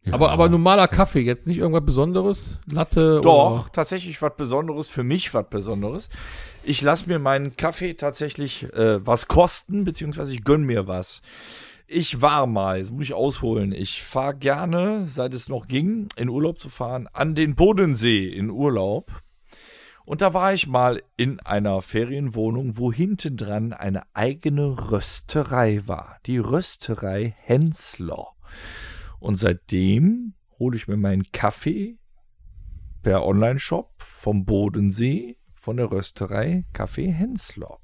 Ne? Aber, aber normaler Kaffee, jetzt nicht irgendwas Besonderes? Latte Doch, oder? tatsächlich was Besonderes, für mich was Besonderes. Ich lasse mir meinen Kaffee tatsächlich äh, was kosten, beziehungsweise ich gönn mir was. Ich war mal, das muss ich ausholen, ich fahre gerne, seit es noch ging, in Urlaub zu fahren, an den Bodensee in Urlaub. Und da war ich mal in einer Ferienwohnung, wo hinten dran eine eigene Rösterei war. Die Rösterei Hensler. Und seitdem hole ich mir meinen Kaffee per Online-Shop vom Bodensee von der Rösterei Kaffee Hensler.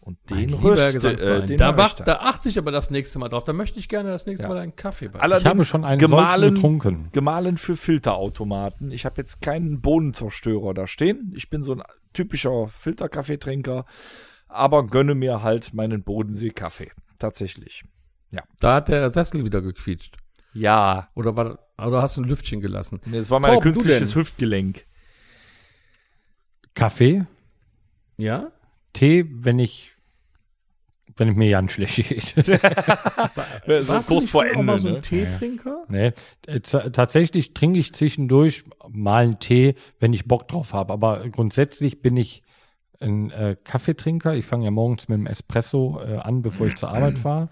Und den röste, äh, den da, mache mach, ich da. da achte ich aber das nächste Mal drauf. Da möchte ich gerne das nächste Ja. Mal einen Kaffee bei. Allerdings Ich habe schon einen gemahlen, getrunken. gemahlen für Filterautomaten. Ich habe jetzt keinen Bohnenzerstörer da stehen. Ich bin so ein typischer Filterkaffeetrinker, aber gönne mir halt meinen Bodensee-Kaffee. Tatsächlich. Da hat der Sessel wieder gequietscht. Ja, Oder, war, oder hast du ein Lüftchen gelassen? das war mein künstliches? Hüftgelenk. Kaffee, Ja? Tee, wenn ich wenn ich mir ganz schlecht geht. *laughs* So Warst du kurz vor früher auch Ende. mal so ein ne? Teetrinker? nee, äh, tatsächlich trinke ich zwischendurch mal einen Tee, wenn ich Bock drauf habe. Aber grundsätzlich bin ich ein äh, Kaffeetrinker. Ich fange ja morgens mit dem Espresso äh, an, bevor ich zur Arbeit *clears throat* fahre.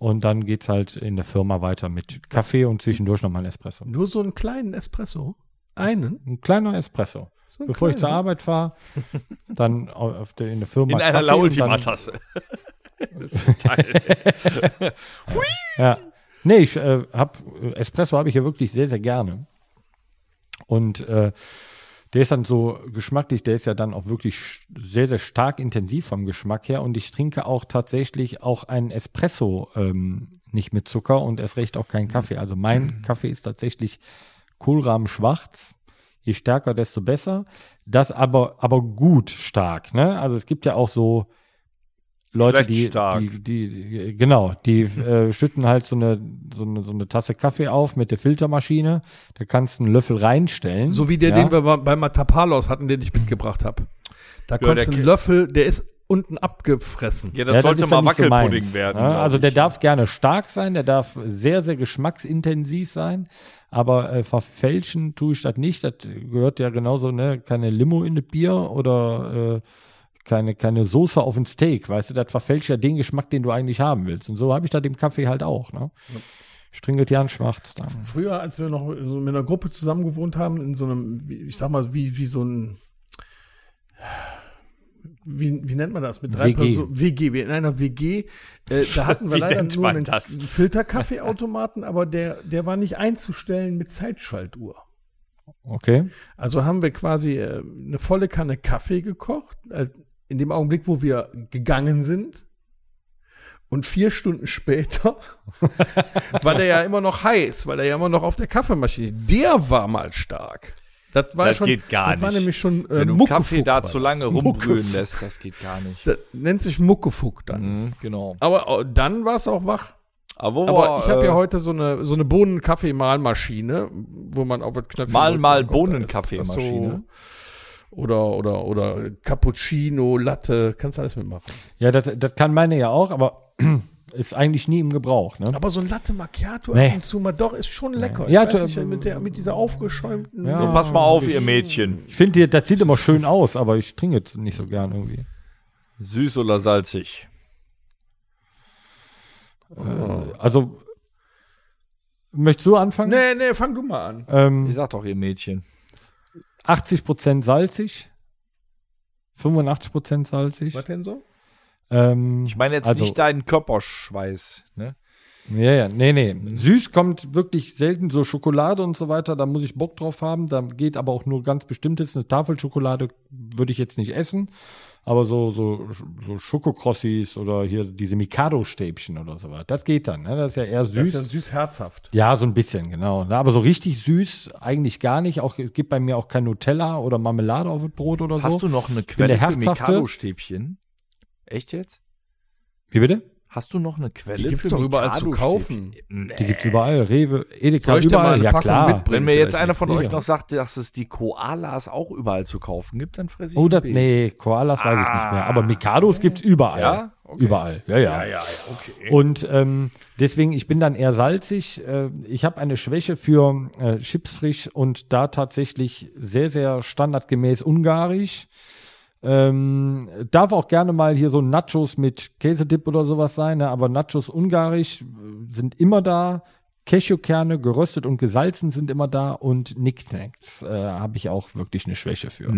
Und dann geht's halt in der Firma weiter mit Kaffee und zwischendurch nochmal ein Espresso. Nur so einen kleinen Espresso? Einen? Ein kleiner Espresso. So einen Bevor ich zur kleinen? Arbeit fahre, dann au- auf der, in der Firma. In einer Kaffee und dann- Laultima-Tasse. *laughs* *laughs* Ja. Nee, ich äh, hab äh, Espresso habe ich ja wirklich sehr, sehr gerne. Und äh, der ist dann so geschmacklich, der ist ja dann auch wirklich sehr, sehr stark intensiv vom Geschmack her. Und ich trinke auch tatsächlich auch einen Espresso ähm, nicht mit Zucker und erst recht auch keinen Kaffee. Also mein Kaffee ist tatsächlich Kohlrahmen schwarz. Je stärker, desto besser. Das aber, aber gut stark. Ne? Also es gibt ja auch so Leute, die, die, die, genau, die äh, *laughs* schütten halt so eine, so eine, so eine Tasse Kaffee auf mit der Filtermaschine. Da kannst du einen Löffel reinstellen. So wie der, ja? den wir bei Matapalos hatten, den ich mitgebracht habe. Da konntest du der einen Löffel, der ist unten abgefressen. Ja, das Ja, sollte ja mal so Wackelpudding meins, werden. ne? glaub Also der ich. darf gerne stark sein, der darf sehr, sehr geschmacksintensiv sein, aber äh, verfälschen tue ich das nicht. Das gehört ja genauso, ne, keine Limo in das Bier oder äh, keine, keine Soße auf ein Steak, weißt du, das verfälscht ja den Geschmack, den du eigentlich haben willst. Und so habe ich das im Kaffee halt auch, ne? Ich trinke das ja schwarz dann. Früher, als wir noch so mit einer Gruppe zusammen gewohnt haben, in so einem, ich sag mal, wie, wie so ein, wie, wie nennt man das? Mit drei WG. Personen. WG. In einer WG, äh, da hatten *laughs* wir leider nur einen, das? Filterkaffeeautomaten, aber der, der war nicht einzustellen mit Zeitschaltuhr. Okay. Also haben wir quasi äh, eine volle Kanne Kaffee gekocht, äh, in dem Augenblick, wo wir gegangen sind. Und vier Stunden später *laughs* war der ja immer noch heiß, weil er ja immer noch auf der Kaffeemaschine. Der war mal stark. Das war Das schon, geht gar das war nicht. nämlich schon äh, Wenn du Muckefuck Kaffee da war zu lange rumbrühen lässt, das geht gar nicht. Das nennt sich Muckefuck dann. Mhm, genau. Aber äh, dann war es auch wach. Aber, wo Aber wir, ich habe äh, ja heute so eine so eine Bohnen-Kaffeemahlmaschine, wo man auf das Knöpfchen Mal, mal da Bohnenkaffeemaschine. Oder, oder, oder Cappuccino, Latte, kannst alles mitmachen. Ja, das, das kann meine ja auch, aber *clears throat* ist eigentlich nie im Gebrauch, ne? Aber so ein Latte Macchiato Nee. ab und zu mal doch ist schon lecker. Ja, ich weiß du- nicht, mit, der, mit dieser aufgeschäumten. Ja. So, pass mal auf, ihr Mädchen. Ich finde, das sieht immer schön aus, aber ich trinke jetzt nicht so gern irgendwie. Süß oder salzig? Also, möchtest du anfangen? Nee, nee, fang du mal an. Ähm, Ich sag doch, ihr Mädchen. 80% salzig, 85% salzig. Was denn so? Ähm, Ich meine jetzt also, nicht deinen Körperschweiß. Ne? Ja, ja, nee, nee. Süß kommt wirklich selten, so Schokolade und so weiter, da muss ich Bock drauf haben. Da geht aber auch nur ganz bestimmtes. Eine Tafel Schokolade würde ich jetzt nicht essen. Aber so, so, so Schokokrossis oder hier diese Mikado-Stäbchen oder so was, das geht dann. Ne? Das ist ja eher Das süß. ist ja süß herzhaft. Ja, so ein bisschen, genau. Na, Aber so richtig süß eigentlich gar nicht. Auch, es gibt bei mir auch kein Nutella oder Marmelade auf das Brot oder so. Hast du noch eine der Quelle für. Mikado-Stäbchen? Echt jetzt? Wie bitte? Hast du noch eine Quelle Die gibt's für doch überall zu kaufen. Nee. Die gibt's überall. Rewe, Edeka, Soll ich dir mal überall. eine Ja, Packung klar. mitbringen? Wenn mir jetzt einer von euch noch sagt, dass es die Koalas auch überall zu kaufen gibt, dann fresse ich Oh, das, nee, Koalas weiß ich nicht mehr. Aber Mikados gibt's überall. Ja? Okay. Überall. Ja, ja. Ja, ja, ja, okay. Und ähm, deswegen, ich bin dann eher salzig. Äh, ich habe eine Schwäche für äh, Chips frisch und da tatsächlich sehr, sehr standardgemäß ungarisch. Ähm, darf auch gerne mal hier so Nachos mit Käsedip oder sowas sein, ne? aber Nachos ungarisch äh, sind immer da. Cashewkerne, geröstet und gesalzen sind immer da und Knickknacks äh, habe ich auch wirklich eine Schwäche für.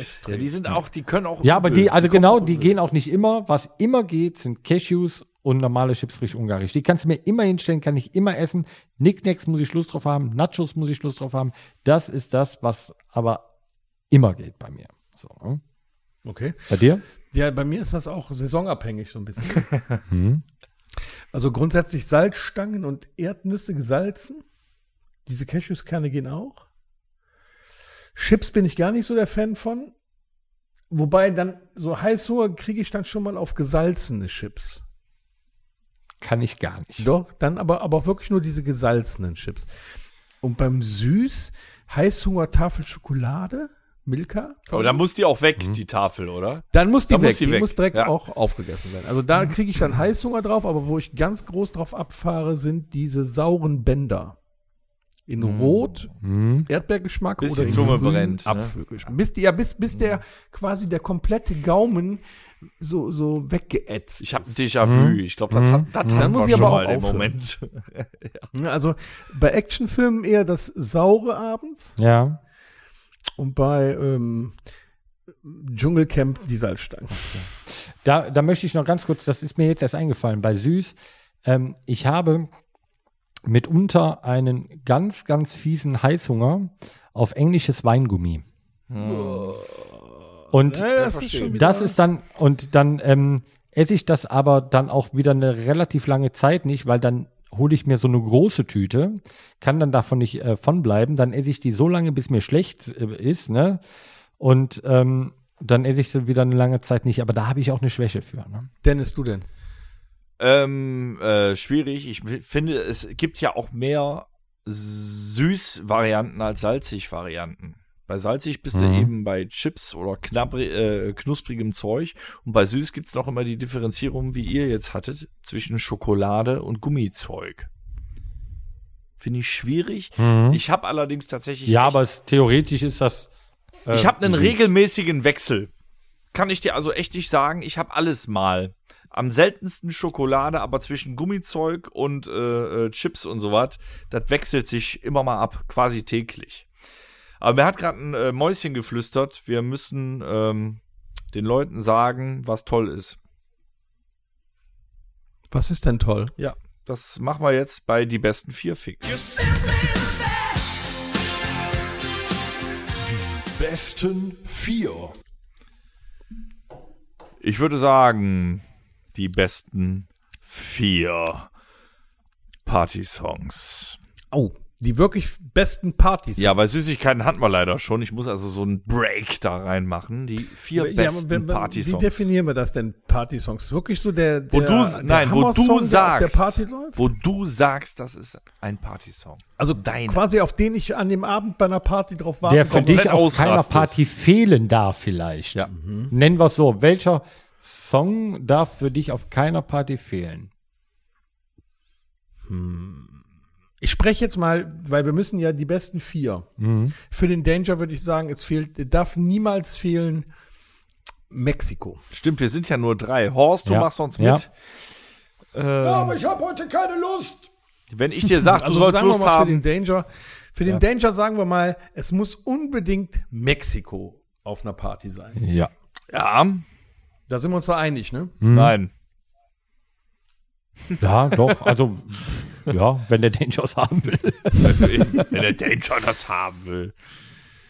Extrem. Ja, die sind auch, die können auch. Ja, aber die, also kommen genau, die gehen auch nicht immer. Was immer geht, sind Cashews und normale Chips frisch ungarisch. Die kannst du mir immer hinstellen, kann ich immer essen. Knickknacks muss ich Lust drauf haben, Nachos muss ich Lust drauf haben. Das ist das, was aber immer geht bei mir. So, ne? Okay. Bei dir? Ja, bei mir ist das auch saisonabhängig so ein bisschen. *laughs* Hm. *laughs* Also grundsätzlich Salzstangen und Erdnüsse gesalzen. Diese Cashewskerne gehen auch. Chips bin ich gar nicht so der Fan von. Wobei dann so Heißhunger kriege ich dann schon mal auf gesalzene Chips. Kann ich gar nicht. Doch, dann aber, aber auch wirklich nur diese gesalzenen Chips. Und beim Süß Heißhunger Tafel Schokolade, Milka. Aber da muss die auch weg, Mhm. die Tafel, oder? Dann muss die Da muss weg. die die, weg. muss direkt Ja. auch aufgegessen werden. Also da kriege ich dann Heißhunger drauf, aber wo ich ganz groß drauf abfahre, sind diese sauren Bänder. In Rot, Hm. Erdbeergeschmack Bis oder die Zunge grün, brennt, ne? Apfelgeschmack. Bis, die, ja, bis, bis der quasi der komplette Gaumen so, so weggeätzt Ich habe ein. Déjà-vu. Ich glaube, das, hat- das Dann hatten muss ich aber auch aufhören. Moment. *laughs* Ja, Also bei Actionfilmen eher das saure abends Ja. Und bei ähm, Dschungelcamp die Salzstangen. Da, da möchte ich noch ganz kurz, das ist mir jetzt erst eingefallen, bei Süß. Ähm, ich habe mitunter einen ganz, ganz fiesen Heißhunger auf englisches Weingummi. Und Ja, das ist das ist dann, und dann ähm, esse ich das aber dann auch wieder eine relativ lange Zeit nicht, weil dann hole ich mir so eine große Tüte, kann dann davon nicht äh, von bleiben, dann esse ich die so lange, bis mir schlecht äh, ist, ne? Und ähm, dann esse ich sie wieder eine lange Zeit nicht, aber da habe ich auch eine Schwäche für. Ne? Dennis, du denn? Ähm, äh, schwierig. Ich finde, es gibt ja auch mehr Süß-Varianten als Salzig-Varianten. Bei salzig bist du Mhm. eben bei Chips oder knabri, äh, knusprigem Zeug. Und bei süß gibt's noch immer die Differenzierung, wie ihr jetzt hattet, zwischen Schokolade und Gummizeug. Finde ich schwierig. Ich habe allerdings tatsächlich. Mhm. Ja, aber es, theoretisch ist das. äh, ich habe einen süß. regelmäßigen Wechsel. Kann ich dir also echt nicht sagen. Ich habe alles mal. Am seltensten Schokolade, aber zwischen Gummizeug und äh, äh, Chips und sowas, das wechselt sich immer mal ab, quasi täglich. Aber mir hat gerade ein äh, Mäuschen geflüstert, wir müssen ähm, den Leuten sagen, was toll ist. Was ist denn toll? Ja, das machen wir jetzt bei die besten vier Fick. Besten vier. Ich würde sagen, die besten vier Party-Songs. Oh, die wirklich besten Partys. Ja, bei Süßigkeiten hatten wir leider schon. Ich muss also so einen Break da reinmachen. Die vier Ja, besten wenn- wenn- Wie Party-Songs. definieren wir das denn, Party-Songs? Wirklich so der, der Wo du, der nein, wo du der auf sagst, der Party läuft? wo du sagst, das ist ein Party-Song. Also deiner. quasi auf den ich an dem Abend bei einer Party drauf warte. Der für dich auf keiner. Party fehlen darf, vielleicht. Ja. Nennen wir es so. Welcher Song darf für dich auf keiner Party fehlen? Ich spreche jetzt mal, weil wir müssen ja die besten vier. Mhm. Für den Danger würde ich sagen, es fehlt, darf niemals fehlen Mexiko. Stimmt, wir sind ja nur drei. Horst, du Ja. machst uns Ja. mit. aber ich habe heute keine Lust. Wenn ich dir sage, du Also sollst sagen wir Lust mal für haben. den Danger, für den Danger sagen wir mal, es muss unbedingt Mexiko auf einer Party sein. Ja. Ja, Da sind wir uns da einig, ne? nein. Ja, doch. Also, ja, wenn der Dangers haben will. *laughs* Wenn der Danger das haben will.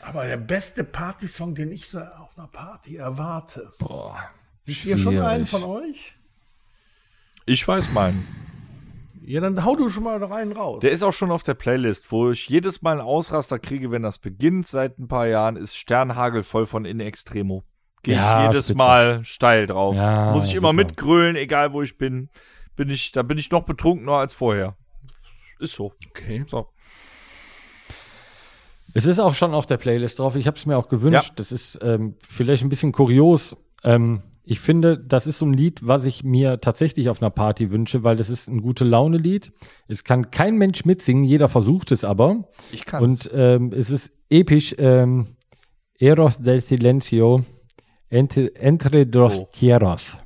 Aber der beste Partysong, den ich so auf einer Party erwarte. Boah, Wisst ihr schon einen von euch? Ich weiß meinen. Ja, dann hau du schon mal da rein raus. Der ist auch schon auf der Playlist, wo ich jedes Mal einen Ausraster kriege, wenn das beginnt seit ein paar Jahren, ist Sternhagel voll von In Extremo. Gehe Ja, ich jedes spitze. Mal steil drauf. Ja, Muss ich immer super. mitgrölen, egal wo ich bin. Bin ich, da bin ich noch betrunkener als vorher. Ist so. okay. So. Es ist auch schon auf der Playlist drauf. Ich habe es mir auch gewünscht. Ja. Das ist ähm, vielleicht ein bisschen kurios. Ähm, ich finde, das ist so ein Lied, was ich mir tatsächlich auf einer Party wünsche, weil das ist ein gute Laune-Lied. Es kann kein Mensch mitsingen, jeder versucht es aber. Ich kann's. Und ähm, es ist episch. Ähm, Eros del Silencio, entre, entre dos Oh. tierras.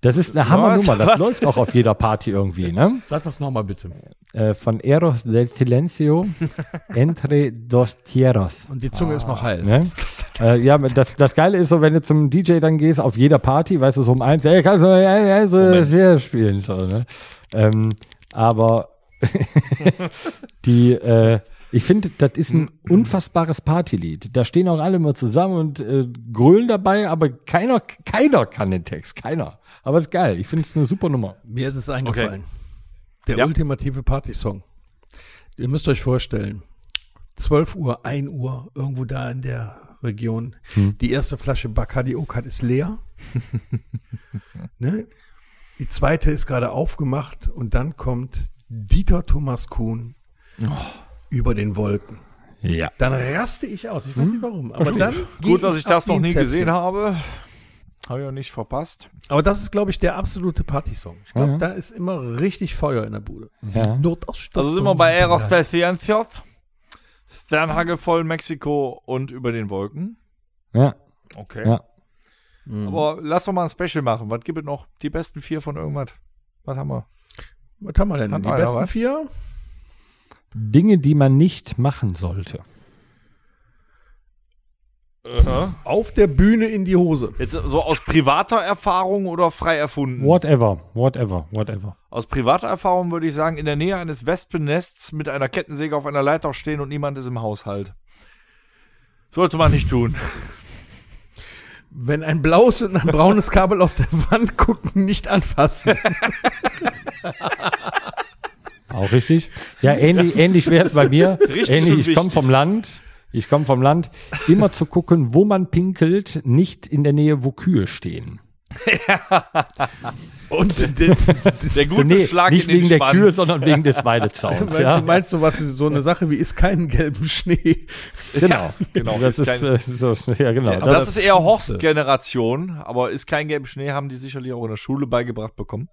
Das ist eine Hammernummer. Das läuft auch auf jeder Party irgendwie, ne? Sag das nochmal bitte. Äh, von Eros del Silencio *laughs* entre dos tierras. Und die Zunge ist noch heil. Ne? äh, ja, das, das Geile ist so, wenn du zum DJ dann gehst, auf jeder Party, weißt du, so um eins, ey, kannst du ja, ja, so sehr spielen. So, ne? ähm, aber *laughs* die, äh, ich finde, das ist ein unfassbares Partylied. Da stehen auch alle mal zusammen und äh, grölen dabei, aber keiner, keiner kann den Text, keiner. Aber ist geil. Ich finde es eine super Nummer. Mir ist es eingefallen. Der Ja. ultimative Partysong. Ihr müsst euch vorstellen, 12 Uhr, 1 Uhr, irgendwo da in der Region, die erste Flasche Bacardi Okat ist leer. *laughs* ne? Die zweite ist gerade aufgemacht und dann kommt Dieter Thomas Kuhn über den Wolken. Ja. Dann raste ich aus. Ich weiß nicht warum. Aber Verstehe dann Gut, dass ich das ab wie noch nie Zäpfchen. gesehen habe. Habe ich auch nicht verpasst. Aber das ist, glaube ich, der absolute Partysong. Ich glaube, Ja. da ist immer richtig Feuer in der Bude. Ja. Notausstattung. Also sind wir bei Eros Silencio, Sternhage voll Mexiko und über den Wolken. Ja. Okay. Ja. Aber lass doch mal ein Special machen. Was gibt es noch? Die besten vier von irgendwas. Was haben wir? Was haben wir denn? Hat Die besten was? vier? Dinge, die man nicht machen sollte. Auf der Bühne in die Hose. Jetzt so aus privater Erfahrung oder frei erfunden? Whatever, whatever, whatever. Aus privater Erfahrung würde ich sagen, in der Nähe eines Wespennests mit einer Kettensäge auf einer Leiter stehen und niemand ist im Haushalt. Sollte man nicht tun. *laughs* Wenn ein blaues und ein braunes Kabel aus der Wand gucken, nicht anfassen. *laughs* Auch richtig. Ja, ähnlich, ähnlich wäre es bei mir. *laughs* Richtig ähnlich, ich komme vom Land. Ich komme vom Land. Immer zu gucken, wo man pinkelt, nicht in der Nähe, wo Kühe stehen. *laughs* Und das, das, Der gute nee, Schlag nicht in den wegen der Schwanz. Kühe, sondern wegen des *laughs* Weidezauns. ja, du meinst so was, so eine Sache wie ist keinen gelben Schnee. genau. genau. Das ist, Kein- so, ja, genau. Das, ist eher Horst-Generation, aber ist kein gelben Schnee, haben die sicherlich auch in der Schule beigebracht bekommen.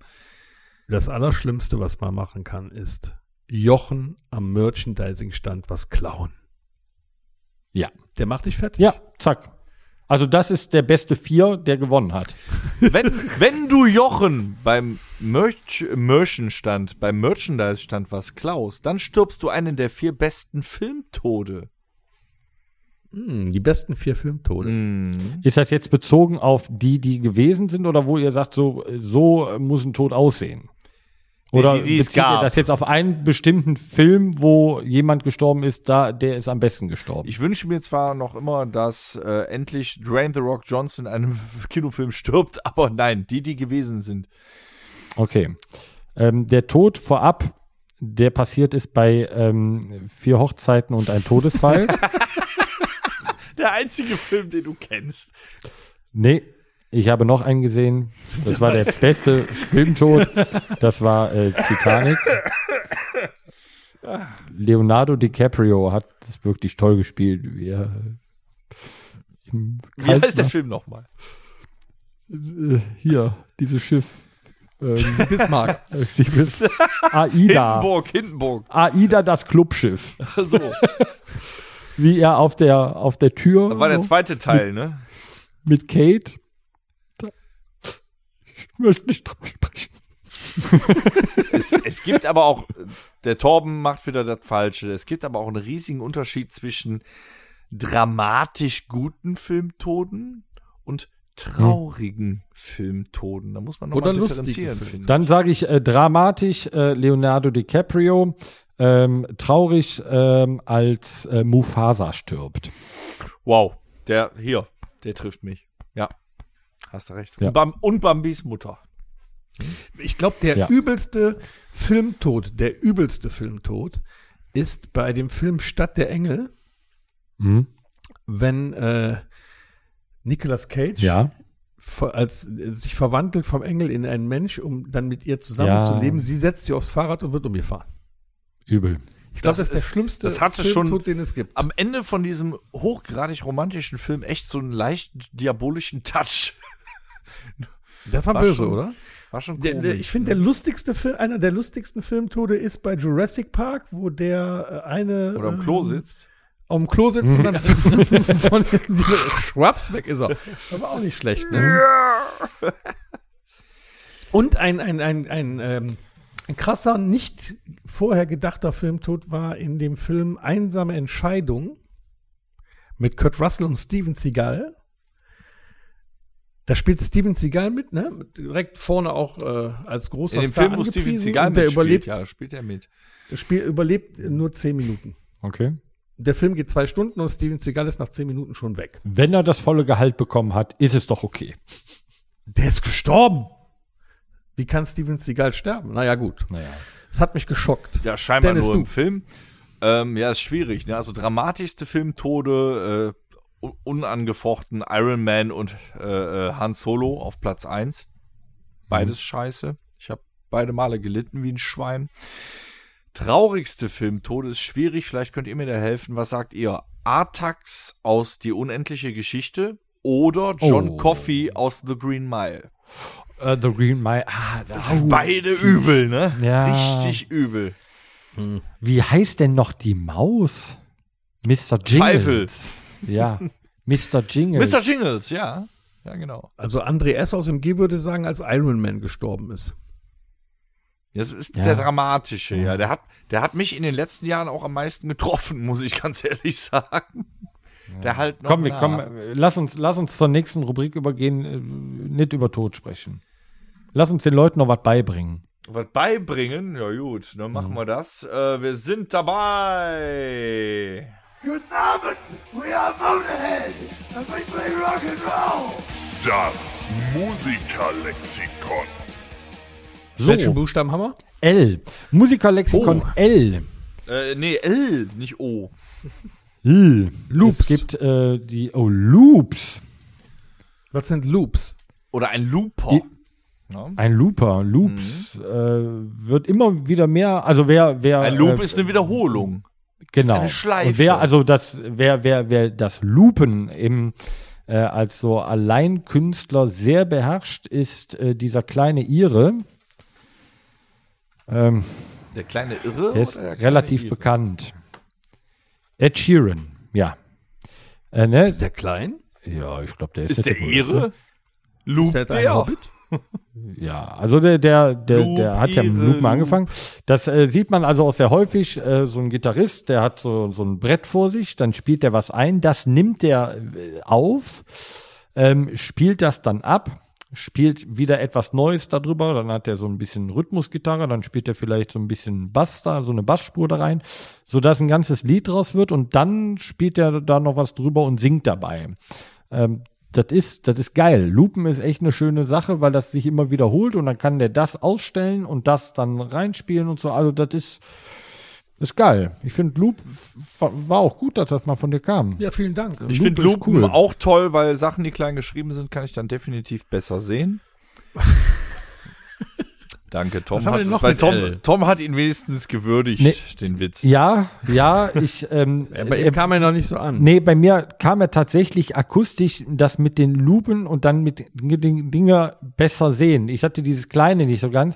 Das Allerschlimmste, was man machen kann, ist Jochen am Merchandising-Stand was klauen. ja. Der macht dich fertig. ja, zack. Also das ist der beste Vier, der gewonnen hat. *laughs* Wenn, wenn du Jochen beim Merch, Merchenstand, beim Merchandise-Stand was klaust, dann stirbst du einen der vier besten Filmtode. Hm, die besten vier Filmtode. Mhm. Ist das jetzt bezogen auf die, die gewesen sind oder wo ihr sagt, so, so muss ein Tod aussehen? Oder die, die es bezieht ihr das jetzt auf einen bestimmten Film, wo jemand gestorben ist, da der ist am besten gestorben? Ich wünsche mir zwar noch immer, dass äh, endlich Dwayne The Rock Johnson in einem *laughs* Kinofilm stirbt, aber nein, die, die gewesen sind. Okay. Ähm, der Tod vorab, der passiert ist bei ähm, vier Hochzeiten und ein Todesfall. *laughs* Der einzige Film, den du kennst. nee, ich habe noch einen gesehen. Das war der beste Filmtod. Das war äh, Titanic. Leonardo DiCaprio hat das wirklich toll gespielt. Wie er im Wie heißt der Film nochmal? Äh, Hier, dieses Schiff. Ähm, Bismarck. Aida. Hindenburg, Hindenburg. Aida, das Clubschiff. So, Wie er auf der, auf der Tür das war der zweite Teil, ne? mit Kate. Ich möchte nicht drüber sprechen. *laughs* Es, es gibt aber auch, der Torben macht wieder das Falsche. Es gibt aber auch einen riesigen Unterschied zwischen dramatisch guten Filmtoden und traurigen Filmtoden. Da muss man noch Oder mal lustigen differenzieren, Filmen. finde ich. Dann sage ich äh, dramatisch äh, Leonardo DiCaprio, ähm, traurig ähm, als äh, Mufasa stirbt. Wow, der hier, der trifft mich. Ja, hast du recht. Ja. Und, Bam, und Bambis Mutter. Ich glaube, der Ja. übelste Filmtod, der übelste Filmtod ist bei dem Film Stadt der Engel, Mhm. wenn äh, Nicolas Cage Ja. als äh, sich verwandelt vom Engel in einen Mensch, um dann mit ihr zusammen Ja. zu leben. Sie setzt sich aufs Fahrrad und wird umgefahren. Übel. Ich glaube, das, Das ist der schlimmste das hatte schon- Filmtod, den es gibt. Am Ende von diesem hochgradig romantischen Film echt so einen leicht diabolischen Touch. *laughs* Das war, war böse, schon oder? War schon Der, der, ich finde, der lustigste Film, einer der lustigsten Filmtode ist bei Jurassic Park, wo der äh, eine Oder am ähm, Klo sitzt. auf dem Klo sitzt und dann *laughs* von Schwaps weg ist er. Aber auch nicht schlecht, ne? Und ein, ein, ein, ein, ähm, ein krasser, nicht vorher gedachter Filmtod war in dem Film Einsame Entscheidung mit Kurt Russell und Steven Seagal. Da spielt Steven Seagal mit, ne? Direkt vorne auch äh, als großer In dem Star Film, wo Steven. Seagal und der überlebt, ja, spielt er mit. Spiel überlebt nur zehn Minuten. Okay. Der Film geht zwei Stunden und Steven Seagal ist nach zehn Minuten schon weg. Wenn er das volle Gehalt bekommen hat, ist es doch okay. Der ist gestorben. Wie kann Steven Seagal sterben? Naja, gut. Naja. Das hat mich geschockt. Ja, scheinbar Dennis, nur du. im Film. Ähm, ja, ist schwierig. Ne? Also dramatischste Filmtode, äh, un- unangefochten Iron Man und äh, äh, Han Solo auf Platz 1. Beides scheiße. Ich habe beide Male gelitten wie ein Schwein. Traurigste Filmtode ist schwierig. Vielleicht könnt ihr mir da helfen. Was sagt ihr? Artax aus Die unendliche Geschichte oder John Oh. Coffey aus The Green Mile? Äh, The Green Mile. Ah, da, Beide übel, ne? Ja. Richtig übel. Wie heißt denn noch die Maus? Mr. Jingles. Pfeifel. Ja. *laughs* Mr. Jingles. Mr. Jingles, ja. Ja, genau. Also André S. aus MG würde sagen, als Iron Man gestorben ist. Das ist Ja. der dramatische, ja. Der hat, der hat mich in den letzten Jahren auch am meisten getroffen, muss ich ganz ehrlich sagen. Der halt noch Komm, wir kommen, lass uns, lass uns zur nächsten Rubrik übergehen, äh, nicht über Tod sprechen. Lass uns den Leuten noch was beibringen. Was beibringen? Ja gut, dann machen wir das. Äh, wir sind dabei. Guten Abend, we are Motorhead and we play rock and roll. Das Musikerlexikon. So, Welchen Buchstaben haben wir? L. Musikerlexikon Oh. L. Äh, nee, L, nicht O. L. Loops. Es gibt äh, die, oh, Loops. Was sind Loops? Oder ein Looper. Die- Ja. Ein Looper, Loops, äh, wird immer wieder mehr, also wer, wer. Ein Loop äh, ist eine Wiederholung. Genau. eine Schleife. Und wer, also das, wer, wer, wer das Loopen im, äh, als so Alleinkünstler sehr beherrscht, ist äh, dieser kleine Ire. Ähm, Der kleine Irre? der ist oder der kleine relativ Ire? bekannt. Ed Sheeran, ja. Äh, ne? Ist der klein? Ja, ich glaube, der ist, Ist nicht der größte. Irre? Loop Ist der, der? Hobbit? *laughs* Ja, also der, der, der, Loop, der hat ja mit Loopen Loop. angefangen. Das äh, sieht man also auch sehr häufig. Äh, so ein Gitarrist, der hat so, so ein Brett vor sich, dann spielt er was ein, das nimmt er äh, auf, ähm, spielt das dann ab, spielt wieder etwas Neues darüber, dann hat er so ein bisschen Rhythmusgitarre, dann spielt er vielleicht so ein bisschen Bass da, so eine Bassspur da rein, sodass ein ganzes Lied draus wird und dann spielt er da noch was drüber und singt dabei. Ähm, das ist, das ist geil. Lupen ist echt eine schöne Sache, weil das sich immer wiederholt und dann kann der das ausstellen und das dann reinspielen und so. Also das ist, ist geil. Ich finde Loop war auch gut, dass das mal von dir kam. Ja, vielen Dank. Ich Loop finde ist Lupen cool. auch toll, weil Sachen, die klein geschrieben sind, kann ich dann definitiv besser sehen. *laughs* Danke, Tom. Was haben wir denn noch weil mit Tom, L? Tom hat ihn wenigstens gewürdigt, Nee. den Witz. Ja, ja, ich, ähm, Aber ihm kam er noch nicht so an. Nee, bei mir kam er tatsächlich akustisch das mit den Lupen und dann mit den Dinger besser sehen. Ich hatte dieses kleine nicht so ganz.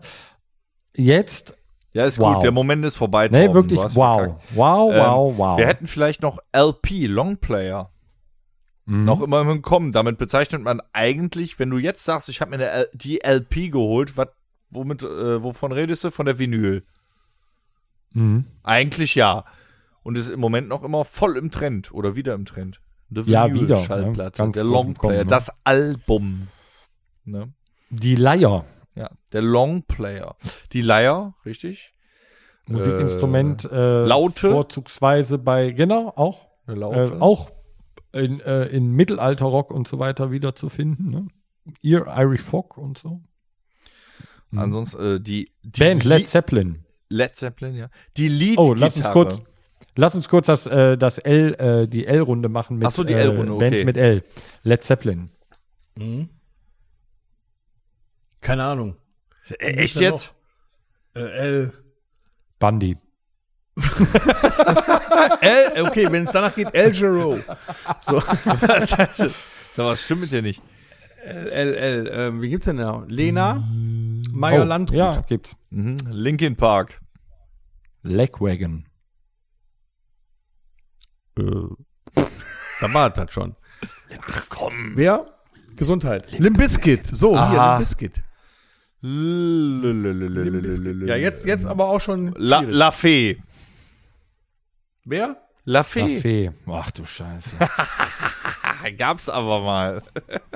Jetzt, Ja, ist Wow. gut. Der Moment ist vorbei. Torben, wirklich wow. verkackt. Wow, Ähm, wow, wow. Wir hätten vielleicht noch LP, Longplayer, Mhm. noch immer im Kommen. Damit bezeichnet man eigentlich, wenn du jetzt sagst, ich habe mir eine L die LP geholt, wat, womit, äh, wovon redest du? Von der Vinyl. Mhm. Eigentlich ja. Und ist im Moment noch immer voll im Trend oder wieder im Trend. The Ja, Vinyl wieder, ne? Schallplatte, Ganz der Longplayer, Kommen, ne? das Album. Ne? Die Leier. Ja, der Longplayer. Die Leier, richtig? Musikinstrument äh, Laute? vorzugsweise bei genau auch Eine äh, Laute. auch in, äh, in Mittelalterrock und so weiter wiederzufinden ne? Ear Irish Folk und so Ansonsten äh, die, die Band Led Zeppelin Led Zeppelin, ja. Die Lead oh lass uns kurz lass uns kurz das äh, das L äh, die L Runde machen mit Ach so, die äh, L-Runde, okay. Bands mit L Led Zeppelin Mhm. Keine Ahnung. Äh, Echt jetzt? Äh, L. Bundy *laughs* L, okay, wenn es danach geht, El Giro. So, *laughs* Da was stimmt mit dir nicht. L, L, L. Ähm, wie gibt's denn da? Lena, Meyer oh, Landrut. ja gibt's Mhm. Linkin Park. Legwagon Da war das schon. Ach komm. Wer? Gesundheit. Limbiskit. So, hier, Aha. Limbiskit. Ja, jetzt, jetzt aber auch schon. La. La Fee. Wer? La Fee. Kaffee. Ach du Scheiße. *laughs* Gab's aber mal.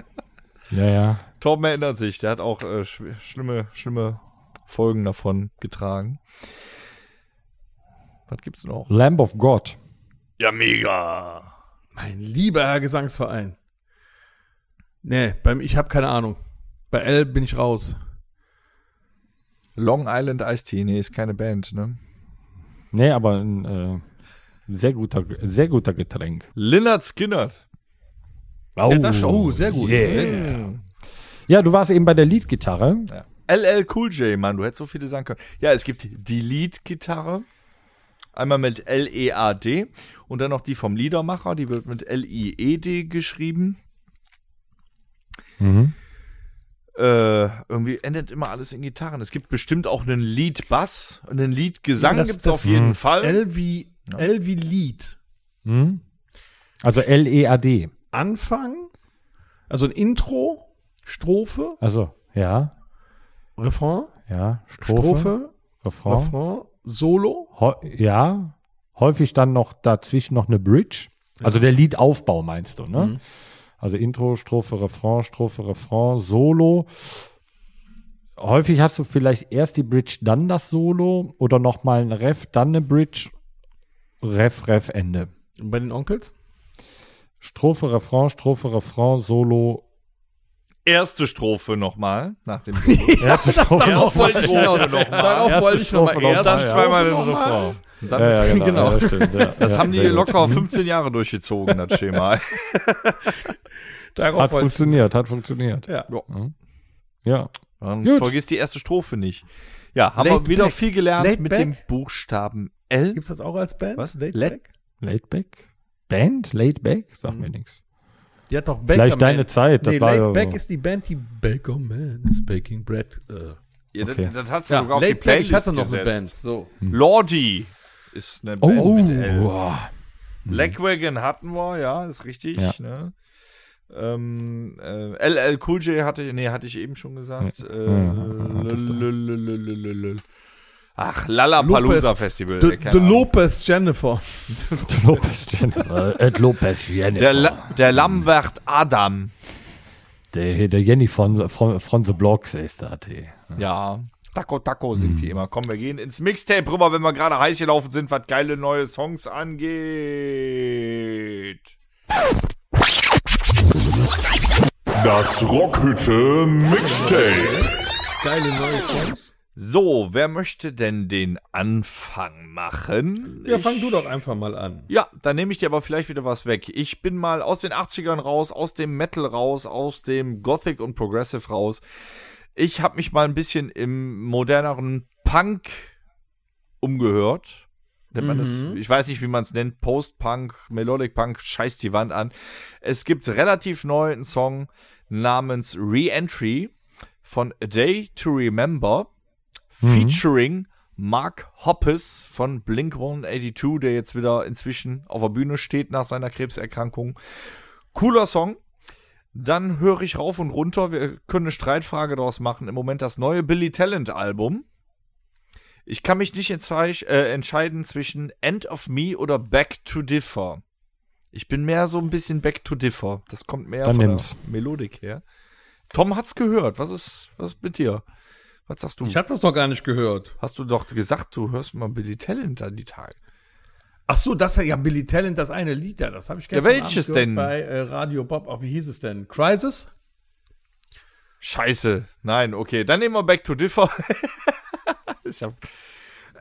*laughs* ja, ja. Torben erinnert sich, der hat auch äh, sch schlimme, schlimme Folgen davon getragen. Was gibt's noch? Lamb of God. Ja, mega. Mein lieber Herr Gesangsverein. Nee, beim, ich habe keine Ahnung. Bei L bin ich raus. Long Island Ice Tea, nee, ist keine Band, ne? Nee, aber ein äh, sehr guter, sehr guter Getränk. Lynyrd Skynyrd. Oh, ja, das, oh, sehr gut. Gut. Hm. Ja, du warst eben bei der Leadgitarre. Ja. LL Cool J, Mann, du hättest so viele sagen können. Ja, es gibt die Lead-Gitarre. Einmal mit L-E-A-D und dann noch die vom Liedermacher, die wird mit L-I-E-D geschrieben. Mhm. Äh, irgendwie endet immer alles in Gitarren. Es gibt bestimmt auch einen Lead-Bass, einen Lead-Gesang Ja, gibt's das- auf jeden Mhm. Fall. L wie, Ja. L wie Lied. Mhm. Also L-E-A-D. Anfang, also ein Intro, Strophe, Also, ja, Refrain, ja, Strophe, Strophe, Refrain. Refrain, Solo. Häu- ja, häufig dann noch dazwischen noch eine Bridge. Also der Liedaufbau meinst du, ne? Mhm. Also Intro, Strophe, Refrain, Strophe, Refrain, Solo. Häufig hast du vielleicht erst die Bridge, dann das Solo oder nochmal ein Ref, dann eine Bridge, Ref, Ref, Ende. Und bei den Onkels? Strophe, Refrain, Strophe, Refrain, Solo. Erste Strophe nochmal, nach dem *laughs* Erste Strophe, Darauf wollte ich nochmal. nochmal. Darauf wollte ich noch mal Strophe noch erst mal, Dann ja. zweimal mal. Refrain. Dann Ja, ja, *laughs* genau. Genau. Ja, stimmt, ja. Das ja, haben die sehr gut. locker 15 Jahre durchgezogen, das Schema. *laughs* Darauf Hat funktioniert, hat funktioniert. Ja. Ja. Dann Gut. vergiss die erste Strophe nicht. Ja, haben Laid wir wieder back. viel gelernt Laid mit back. dem Buchstaben L. Gibt's das auch als Band? Was? Laid Let- Back? Laid Back? Band? Laid Back? Sag Mhm. mir nichts. Die hat doch Baker Vielleicht Man. deine Zeit. Das Nee, ja Back so. ist die Band, die Baker Man is baking bread. Äh. Ja, Okay. das, das hast du Ja, sogar auf die Back, Playlist ich hatte noch gesetzt. eine Band. So. Lordi ist eine Oh, Band mit L. wow. Lagwagon hatten wir, ja, ist richtig. Ja. Ne? Ähm, äh, LL Cool J hatte, nee, hatte ich eben schon gesagt. Ja. Äh, Ja. Ach, Lollapalooza Lopez- Festival. The, äh, keine the Ahnung. Lopez Jennifer. *laughs* Lopez Jennifer. Ed Lopez Jennifer. Der, La der Lambert Adam. der, der Jenny von, von, von The Blocks ist das. ey. Ja. Taco Taco singt die immer. Komm, wir gehen ins Mixtape rüber, wenn wir gerade heiß gelaufen sind, was geile neue Songs angeht. Das Rockhütte Mixtape. Geile neue Songs. So, wer möchte denn den Anfang machen? Ja, Ich- fang du doch einfach mal an. Ja, dann nehme ich dir aber vielleicht wieder was weg. Ich bin mal aus den 80ern raus, aus dem Metal raus, aus dem Gothic und Progressive raus. Ich habe mich mal ein bisschen im moderneren Punk umgehört. Nennt man das, Mhm. ich weiß nicht, wie man es nennt, Post-Punk, Melodic Punk, scheiß die Wand an. Es gibt relativ neu einen Song namens Re-Entry von A Day to Remember, featuring Mark Hoppes von Blink 182, der jetzt wieder inzwischen auf der Bühne steht nach seiner Krebserkrankung. Cooler Song. Dann höre ich rauf und runter. Wir können eine Streitfrage daraus machen. Im Moment das neue Billy Talent Album. Ich kann mich nicht äh, entscheiden zwischen End of Me oder Back to Differ. Ich bin mehr so ein bisschen Back to Differ. Das kommt mehr Dann von nimm's. der Melodik her. Tom hat's gehört. Was ist, was ist mit dir? Was sagst du? Ich hab das noch gar nicht gehört. Hast du doch gesagt, du hörst mal Billy Talent an die Tage. Ach so, das ja Billy Talent, das eine Lied da, das habe ich Ja, gestern welches Abend denn? bei äh, Radio Bob. Auch wie hieß es denn? Crisis? Scheiße. Nein, okay. Dann nehmen wir Back to Differ. *laughs* ist ja.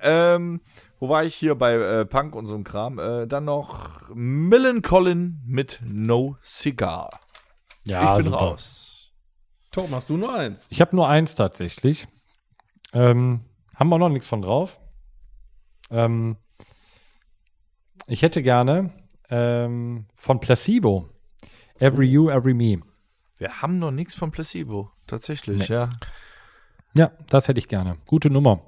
Ähm, wo war ich hier bei äh, Punk und so einem Kram? Äh, dann noch Millen Collin mit No Cigar. Ja, ich bin super. raus. Tom, hast du nur eins? Ich habe nur eins tatsächlich. Ähm, haben wir noch nichts von drauf. Ähm, ich hätte gerne ähm, von Placebo. Every You, Every Me. Wir haben noch nichts von Placebo. Tatsächlich, Nee. ja. Ja, das hätte ich gerne. Gute Nummer.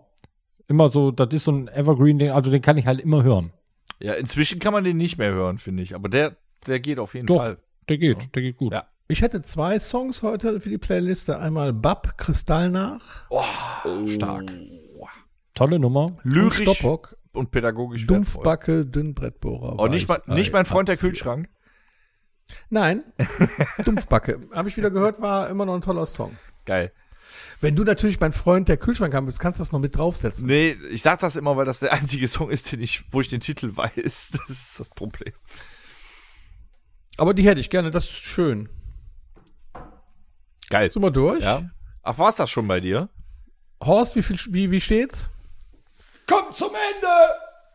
Immer so, das ist so ein Evergreen-Ding, also den kann ich halt immer hören. Ja, inzwischen kann man den nicht mehr hören, finde ich. Aber der, der geht auf jeden Doch. Fall. Der geht, der geht gut. Ja. Ich hätte zwei Songs heute für die Playliste. Einmal Bab, Kristall nach. Stark. Tolle Nummer. Lyrisch Stoppock, und pädagogisch wertvoll. Dumpfbacke, Dünnbrettbohrer. Oh, nicht, mein, Weich- nicht mein Freund der Kühlschrank. Nein, *laughs* Dumpfbacke. Habe ich wieder gehört, war immer noch ein toller Song. Geil. Wenn du natürlich mein Freund der Kühlschrank haben willst, kannst du das noch mit draufsetzen. Nee, ich sag das immer, weil das der einzige Song ist, den ich, wo ich den Titel weiß. *laughs* Das ist das Problem. Aber die hätte ich gerne, das ist schön. Geil. Sind wir durch? Ja. Ach, war's das schon bei dir? Horst, wie, viel, wie, wie steht's? Zum Ende!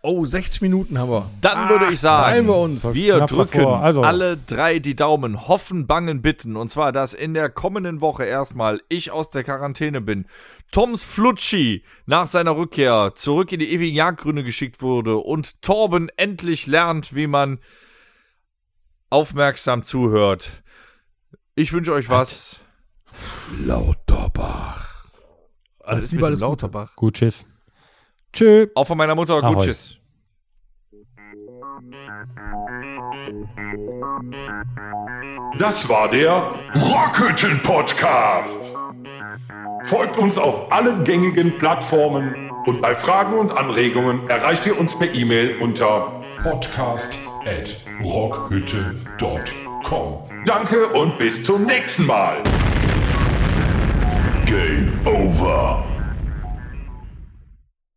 Oh, 60 Minuten haben wir. Dann würde ich beeilen sagen, wir uns. wir drücken. Also- alle drei die Daumen, hoffen, bangen, bitten. Und zwar, dass in der kommenden Woche erstmal ich aus der Quarantäne bin. Toms Flutschi nach seiner Rückkehr zurück in die ewigen Jagdgründe geschickt wurde und Torben endlich lernt, wie man aufmerksam zuhört. Ich wünsche euch was. Lauterbach. Alles Liebe, alles dem Gute. Lauterbach. Gut, tschüss. Tschö. Auch von meiner Mutter. Gut, tschüss. Das war der Rockhütten Podcast. Folgt uns auf allen gängigen Plattformen und bei Fragen und Anregungen erreicht ihr uns per E-Mail unter podcast@rockhütte.com. Danke und bis zum nächsten Mal. Game over.